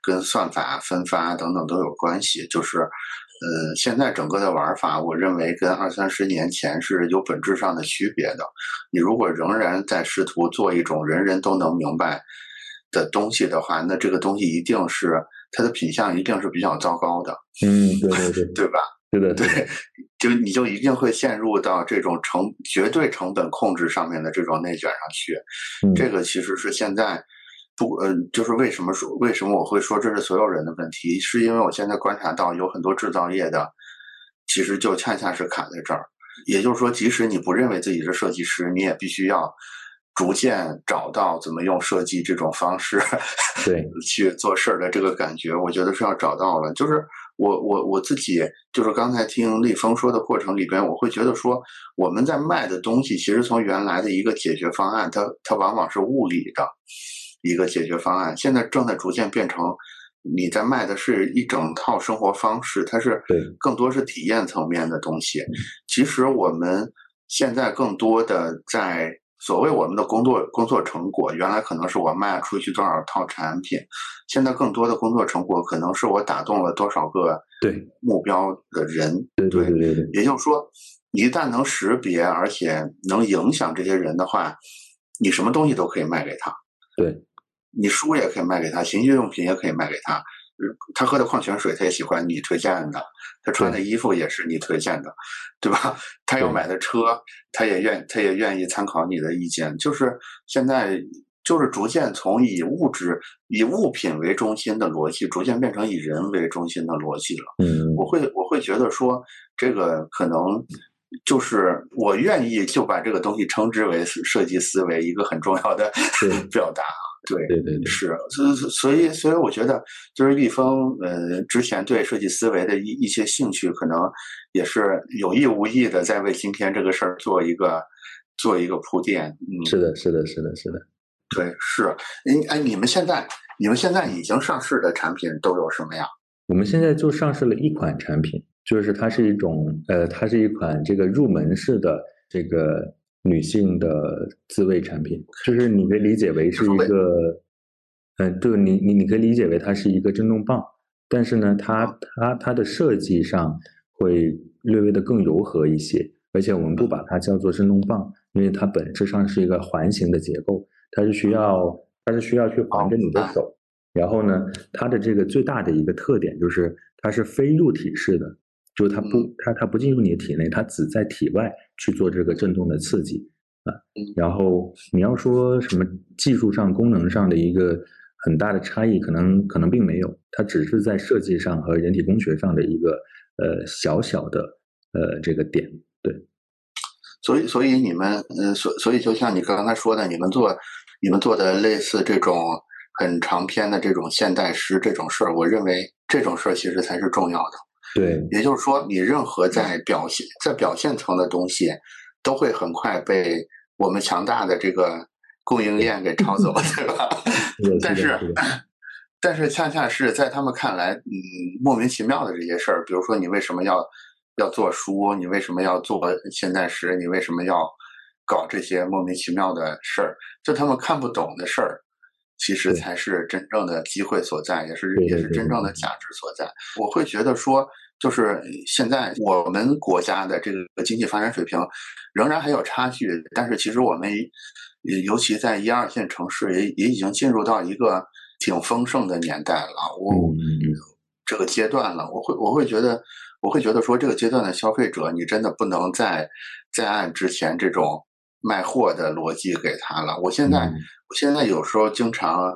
跟算法分发等等都有关系，就是。呃，现在整个的玩法，我认为跟二三十年前是有本质上的区别的。你如果仍然在试图做一种人人都能明白的东西的话，那这个东西一定是它的品相一定是比较糟糕的。嗯，对对对，对吧？对的，对，就你就一定会陷入到这种成绝对成本控制上面的这种内卷上去。这个其实是现在。不，嗯，就是为什么说为什么我会说这是所有人的问题，是因为我现在观察到有很多制造业的，其实就恰恰是卡在这儿。也就是说，即使你不认为自己是设计师，你也必须要逐渐找到怎么用设计这种方式，对，去做事儿的这个感觉。我觉得是要找到了。就是我我我自己，就是刚才听立峰说的过程里边，我会觉得说我们在卖的东西，其实从原来的一个解决方案，它它往往是物理的。一个解决方案，现在正在逐渐变成，你在卖的是一整套生活方式，它是更多是体验层面的东西。其实我们现在更多的在所谓我们的工作工作成果，原来可能是我卖出去多少套产品，现在更多的工作成果可能是我打动了多少个对目标的人。对对对对，也就是说，一旦能识别而且能影响这些人的话，你什么东西都可以卖给他。对。你书也可以卖给他，情趣用品也可以卖给他，他喝的矿泉水他也喜欢你推荐的，他穿的衣服也是你推荐的，对吧？他要买的车，他也愿他也愿意参考你的意见。就是现在就是逐渐从以物质以物品为中心的逻辑，逐渐变成以人为中心的逻辑了。嗯，我会我会觉得说这个可能就是我愿意就把这个东西称之为设计思维一个很重要的 表达。对对对，是，所所以所以我觉得，就是立峰呃之前对设计思维的一一些兴趣，可能也是有意无意的在为今天这个事儿做一个做一个铺垫。嗯，是的，是的，是的，是的，对，是。哎哎，你们现在你们现在已经上市的产品都有什么呀？我们现在就上市了一款产品，就是它是一种呃，它是一款这个入门式的这个。女性的自慰产品，就是你可以理解为是一个，嗯，对，你你你可以理解为它是一个震动棒，但是呢，它它它的设计上会略微的更柔和一些，而且我们不把它叫做震动棒，因为它本质上是一个环形的结构，它是需要它是需要去环着你的手，然后呢，它的这个最大的一个特点就是它是非入体式的。就是它不，它它不进入你的体内，它只在体外去做这个震动的刺激啊。然后你要说什么技术上、功能上的一个很大的差异，可能可能并没有，它只是在设计上和人体工学上的一个呃小小的呃这个点。对，所以所以你们呃所所以就像你刚才说的，你们做你们做的类似这种很长篇的这种现代诗这种事儿，我认为这种事儿其实才是重要的。对，也就是说，你任何在表现在表现层的东西，都会很快被我们强大的这个供应链给 抄走，对吧？但是，但是恰恰是在他们看来，嗯，莫名其妙的这些事儿，比如说你为什么要要做书，你为什么要做现代诗，你为什么要搞这些莫名其妙的事儿，就他们看不懂的事儿。其实才是真正的机会所在，也是也是真正的价值所在。我会觉得说，就是现在我们国家的这个经济发展水平仍然还有差距，但是其实我们尤其在一二线城市也也已经进入到一个挺丰盛的年代了。我这个阶段了，我会我会觉得我会觉得说，这个阶段的消费者，你真的不能再再按之前这种。卖货的逻辑给他了。我现在，我现在有时候经常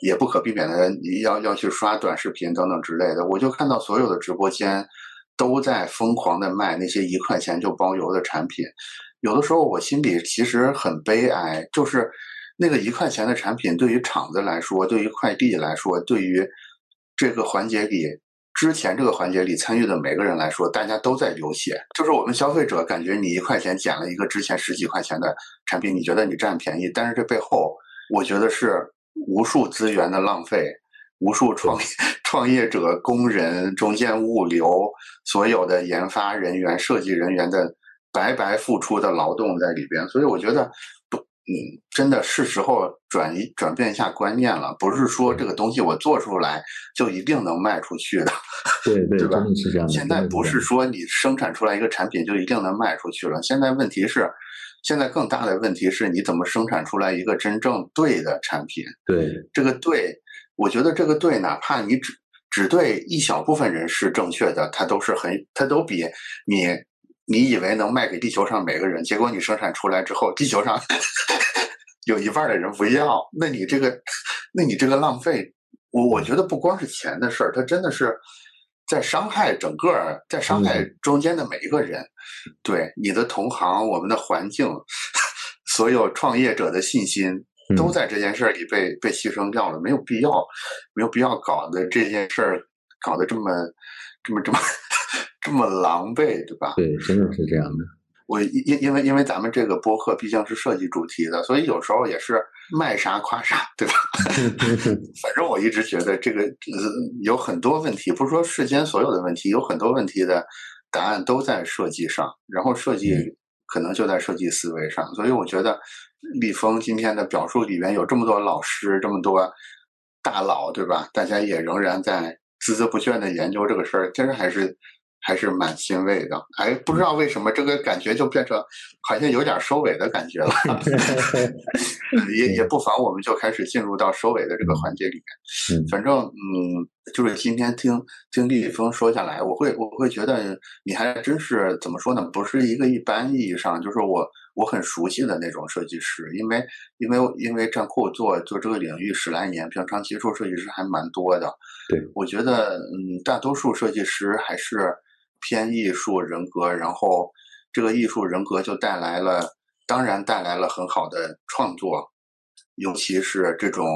也不可避免的要要去刷短视频等等之类的，我就看到所有的直播间都在疯狂的卖那些一块钱就包邮的产品。有的时候我心里其实很悲哀，就是那个一块钱的产品对于厂子来说，对于快递来说，对于这个环节里。之前这个环节里参与的每个人来说，大家都在流血。就是我们消费者感觉你一块钱捡了一个之前十几块钱的产品，你觉得你占便宜，但是这背后，我觉得是无数资源的浪费，无数创业 创业者、工人、中间物流、所有的研发人员、设计人员的白白付出的劳动在里边。所以我觉得不。嗯，真的是时候转移转变一下观念了，不是说这个东西我做出来就一定能卖出去的，对对，对吧？是这样的。现在不是说你生产出来一个产品就一定能卖出去了，现在问题是，现在更大的问题是你怎么生产出来一个真正对的产品？对，这个对，我觉得这个对，哪怕你只只对一小部分人是正确的，它都是很，它都比你。你以为能卖给地球上每个人，结果你生产出来之后，地球上 有一半的人不要，那你这个，那你这个浪费，我我觉得不光是钱的事儿，它真的是在伤害整个，在伤害中间的每一个人。对你的同行，我们的环境，所有创业者的信心，都在这件事儿里被被牺牲掉了，没有必要，没有必要搞的这件事儿搞得这么，这么这么。这么狼狈，对吧？对，真的是这样的。我因因为因为咱们这个播客毕竟是设计主题的，所以有时候也是卖啥夸啥，对吧？反正我一直觉得这个有很多问题，不是说世间所有的问题，有很多问题的答案都在设计上，然后设计可能就在设计思维上。所以我觉得立峰今天的表述里面有这么多老师，这么多大佬，对吧？大家也仍然在孜孜不倦的研究这个事儿，其实还是。还是蛮欣慰的，哎，不知道为什么这个感觉就变成好像有点收尾的感觉了，也也不妨我们就开始进入到收尾的这个环节里面。反正嗯，就是今天听听李峰说下来，我会我会觉得你还真是怎么说呢？不是一个一般意义上就是我我很熟悉的那种设计师，因为因为因为站库做做这个领域十来年，平常接触设计师还蛮多的。对，我觉得嗯，大多数设计师还是。偏艺术人格，然后这个艺术人格就带来了，当然带来了很好的创作，尤其是这种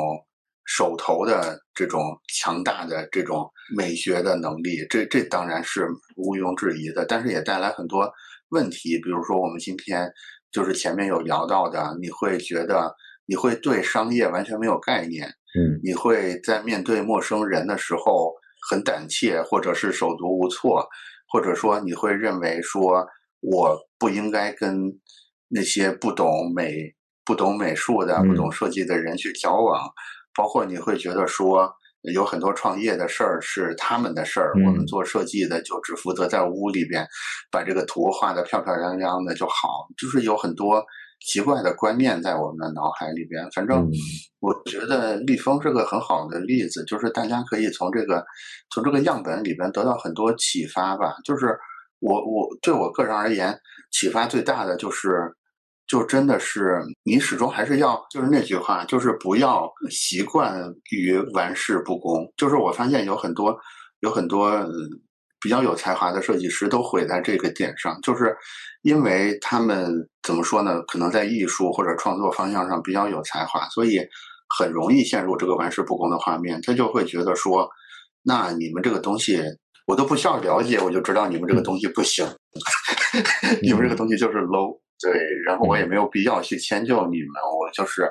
手头的这种强大的这种美学的能力，这这当然是毋庸置疑的。但是也带来很多问题，比如说我们今天就是前面有聊到的，你会觉得你会对商业完全没有概念，嗯，你会在面对陌生人的时候很胆怯，或者是手足无措。或者说你会认为说我不应该跟那些不懂美、不懂美术的、不懂设计的人去交往，包括你会觉得说有很多创业的事儿是他们的事儿，我们做设计的就只负责在屋里边把这个图画的漂漂亮亮的就好，就是有很多。奇怪的观念在我们的脑海里边，反正我觉得立峰是个很好的例子，就是大家可以从这个从这个样本里边得到很多启发吧。就是我我对我个人而言，启发最大的就是，就真的是你始终还是要就是那句话，就是不要习惯于玩世不恭。就是我发现有很多有很多比较有才华的设计师都毁在这个点上，就是。因为他们怎么说呢？可能在艺术或者创作方向上比较有才华，所以很容易陷入这个玩世不恭的画面，他就会觉得说，那你们这个东西我都不需要了解，我就知道你们这个东西不行，你们这个东西就是 low。对，然后我也没有必要去迁就你们，我就是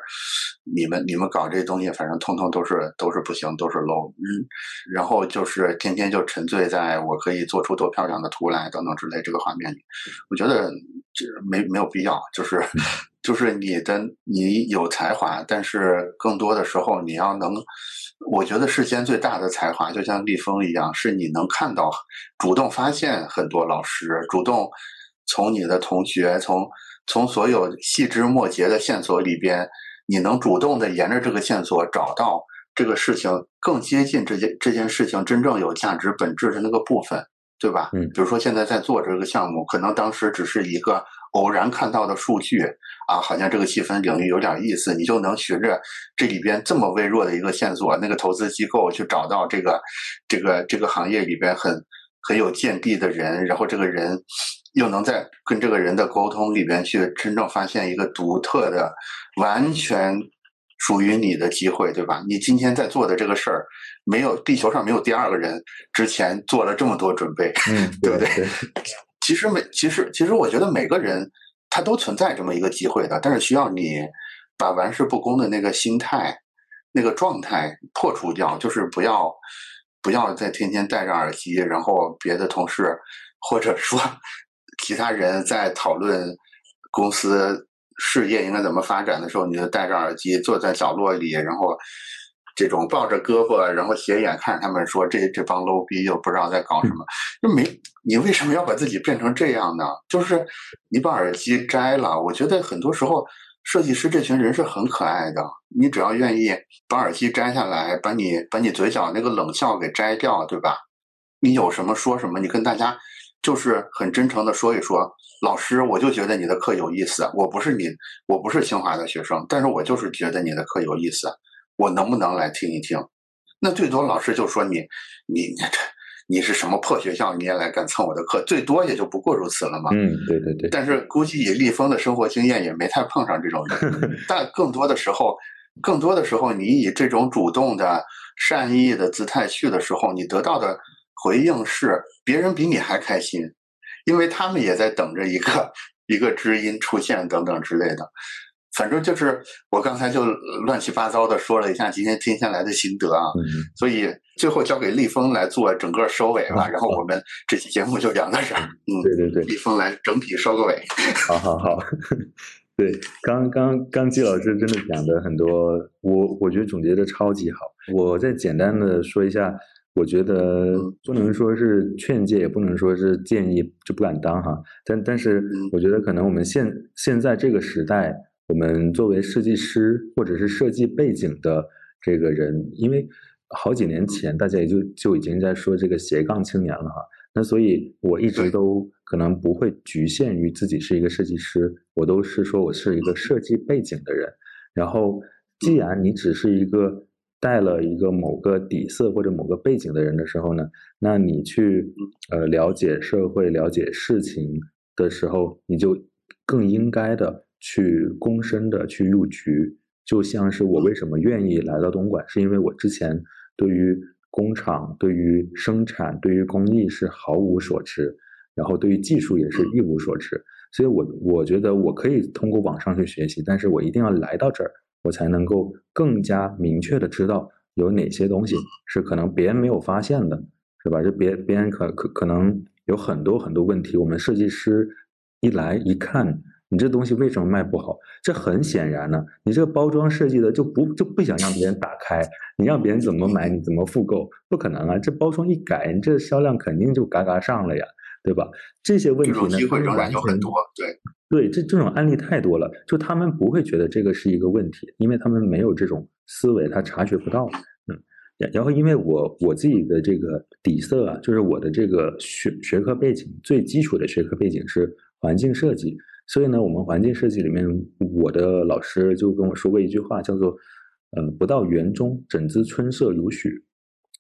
你们你们搞这些东西，反正通通都是都是不行，都是 low，嗯，然后就是天天就沉醉在我可以做出多漂亮的图来等等之类这个画面里，我觉得这没没有必要，就是 就是你的你有才华，但是更多的时候你要能，我觉得世间最大的才华就像立峰一样，是你能看到主动发现很多老师主动。从你的同学，从从所有细枝末节的线索里边，你能主动的沿着这个线索找到这个事情更接近这件这件事情真正有价值本质的那个部分，对吧？嗯，比如说现在在做这个项目，可能当时只是一个偶然看到的数据啊，好像这个细分领域有点意思，你就能循着这里边这么微弱的一个线索，那个投资机构去找到这个这个这个行业里边很很有见地的人，然后这个人。又能在跟这个人的沟通里边去真正发现一个独特的、完全属于你的机会，对吧？你今天在做的这个事儿，没有地球上没有第二个人之前做了这么多准备，嗯，对不对？其实每其实其实我觉得每个人他都存在这么一个机会的，但是需要你把玩世不恭的那个心态、那个状态破除掉，就是不要不要再天天戴着耳机，然后别的同事或者说。其他人在讨论公司事业应该怎么发展的时候，你就戴着耳机坐在角落里，然后这种抱着胳膊，然后斜眼看他们说这这帮 low 逼又不知道在搞什么，就没你为什么要把自己变成这样呢？就是你把耳机摘了，我觉得很多时候设计师这群人是很可爱的，你只要愿意把耳机摘下来，把你把你嘴角那个冷笑给摘掉，对吧？你有什么说什么，你跟大家。就是很真诚的说一说，老师，我就觉得你的课有意思。我不是你，我不是清华的学生，但是我就是觉得你的课有意思。我能不能来听一听？那最多老师就说你，你你这你是什么破学校？你也来敢蹭我的课？最多也就不过如此了嘛。嗯，对对对。但是估计以立峰的生活经验，也没太碰上这种人。但更多的时候，更多的时候，你以这种主动的善意的姿态去的时候，你得到的。回应是别人比你还开心，因为他们也在等着一个一个知音出现等等之类的。反正就是我刚才就乱七八糟的说了一下今天听下来的心得啊，所以最后交给立峰来做整个收尾吧。然后我们这期节目就讲到这儿。嗯，对对对，立峰来整体收个尾。好好好，对，刚刚刚季老师真的讲的很多，我我觉得总结的超级好。我再简单的说一下。我觉得不能说是劝诫，也不能说是建议，就不敢当哈。但但是，我觉得可能我们现现在这个时代，我们作为设计师或者是设计背景的这个人，因为好几年前大家也就就已经在说这个斜杠青年了哈。那所以我一直都可能不会局限于自己是一个设计师，我都是说我是一个设计背景的人。然后，既然你只是一个。带了一个某个底色或者某个背景的人的时候呢，那你去呃了解社会、了解事情的时候，你就更应该的去躬身的去入局。就像是我为什么愿意来到东莞，是因为我之前对于工厂、对于生产、对于工艺是毫无所知，然后对于技术也是一无所知，所以我我觉得我可以通过网上去学习，但是我一定要来到这儿。我才能够更加明确的知道有哪些东西是可能别人没有发现的，是吧？就别别人可可可能有很多很多问题，我们设计师一来一看，你这东西为什么卖不好？这很显然呢，你这个包装设计的就不就不想让别人打开，你让别人怎么买，你怎么复购？不可能啊！这包装一改，你这销量肯定就嘎嘎上了呀，对吧？这些问题呢，机会仍然有很多，对。对，这这种案例太多了，就他们不会觉得这个是一个问题，因为他们没有这种思维，他察觉不到。嗯，然后因为我我自己的这个底色啊，就是我的这个学学科背景最基础的学科背景是环境设计，所以呢，我们环境设计里面，我的老师就跟我说过一句话，叫做“呃，不到园中，怎知春色如许”。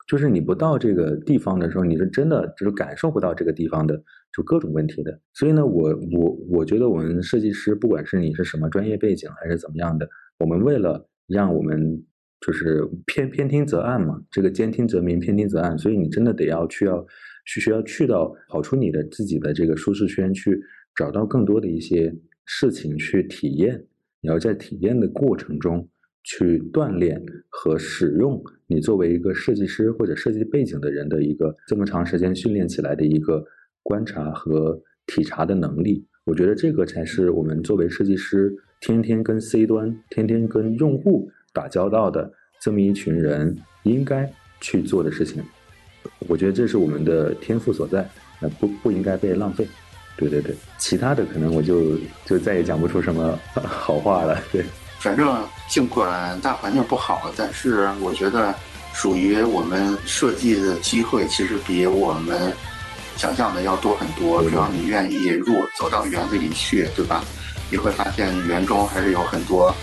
就是你不到这个地方的时候，你是真的就是感受不到这个地方的就各种问题的。所以呢，我我我觉得我们设计师，不管是你是什么专业背景还是怎么样的，我们为了让我们就是偏偏听则暗嘛，这个兼听则明，偏听则暗，所以你真的得要去要去需要去到跑出你的自己的这个舒适圈，去找到更多的一些事情去体验。你要在体验的过程中去锻炼和使用你作为一个设计师或者设计背景的人的一个这么长时间训练起来的一个观察和体察的能力。我觉得这个才是我们作为设计师天天跟 C 端、天天跟用户打交道的这么一群人应该去做的事情。我觉得这是我们的天赋所在，那不不应该被浪费。对对对，其他的可能我就就再也讲不出什么 好话了。对，反正尽管大环境不好，但是我觉得属于我们设计的机会其实比我们。想象的要多很多，只要你愿意入走到园子里去，对吧？你会发现园中还是有很多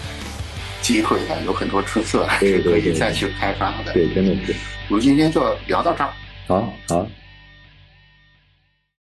机会的，有很多春色，是可以再去开发的。对，真的是。我们今天就聊到这儿。好好。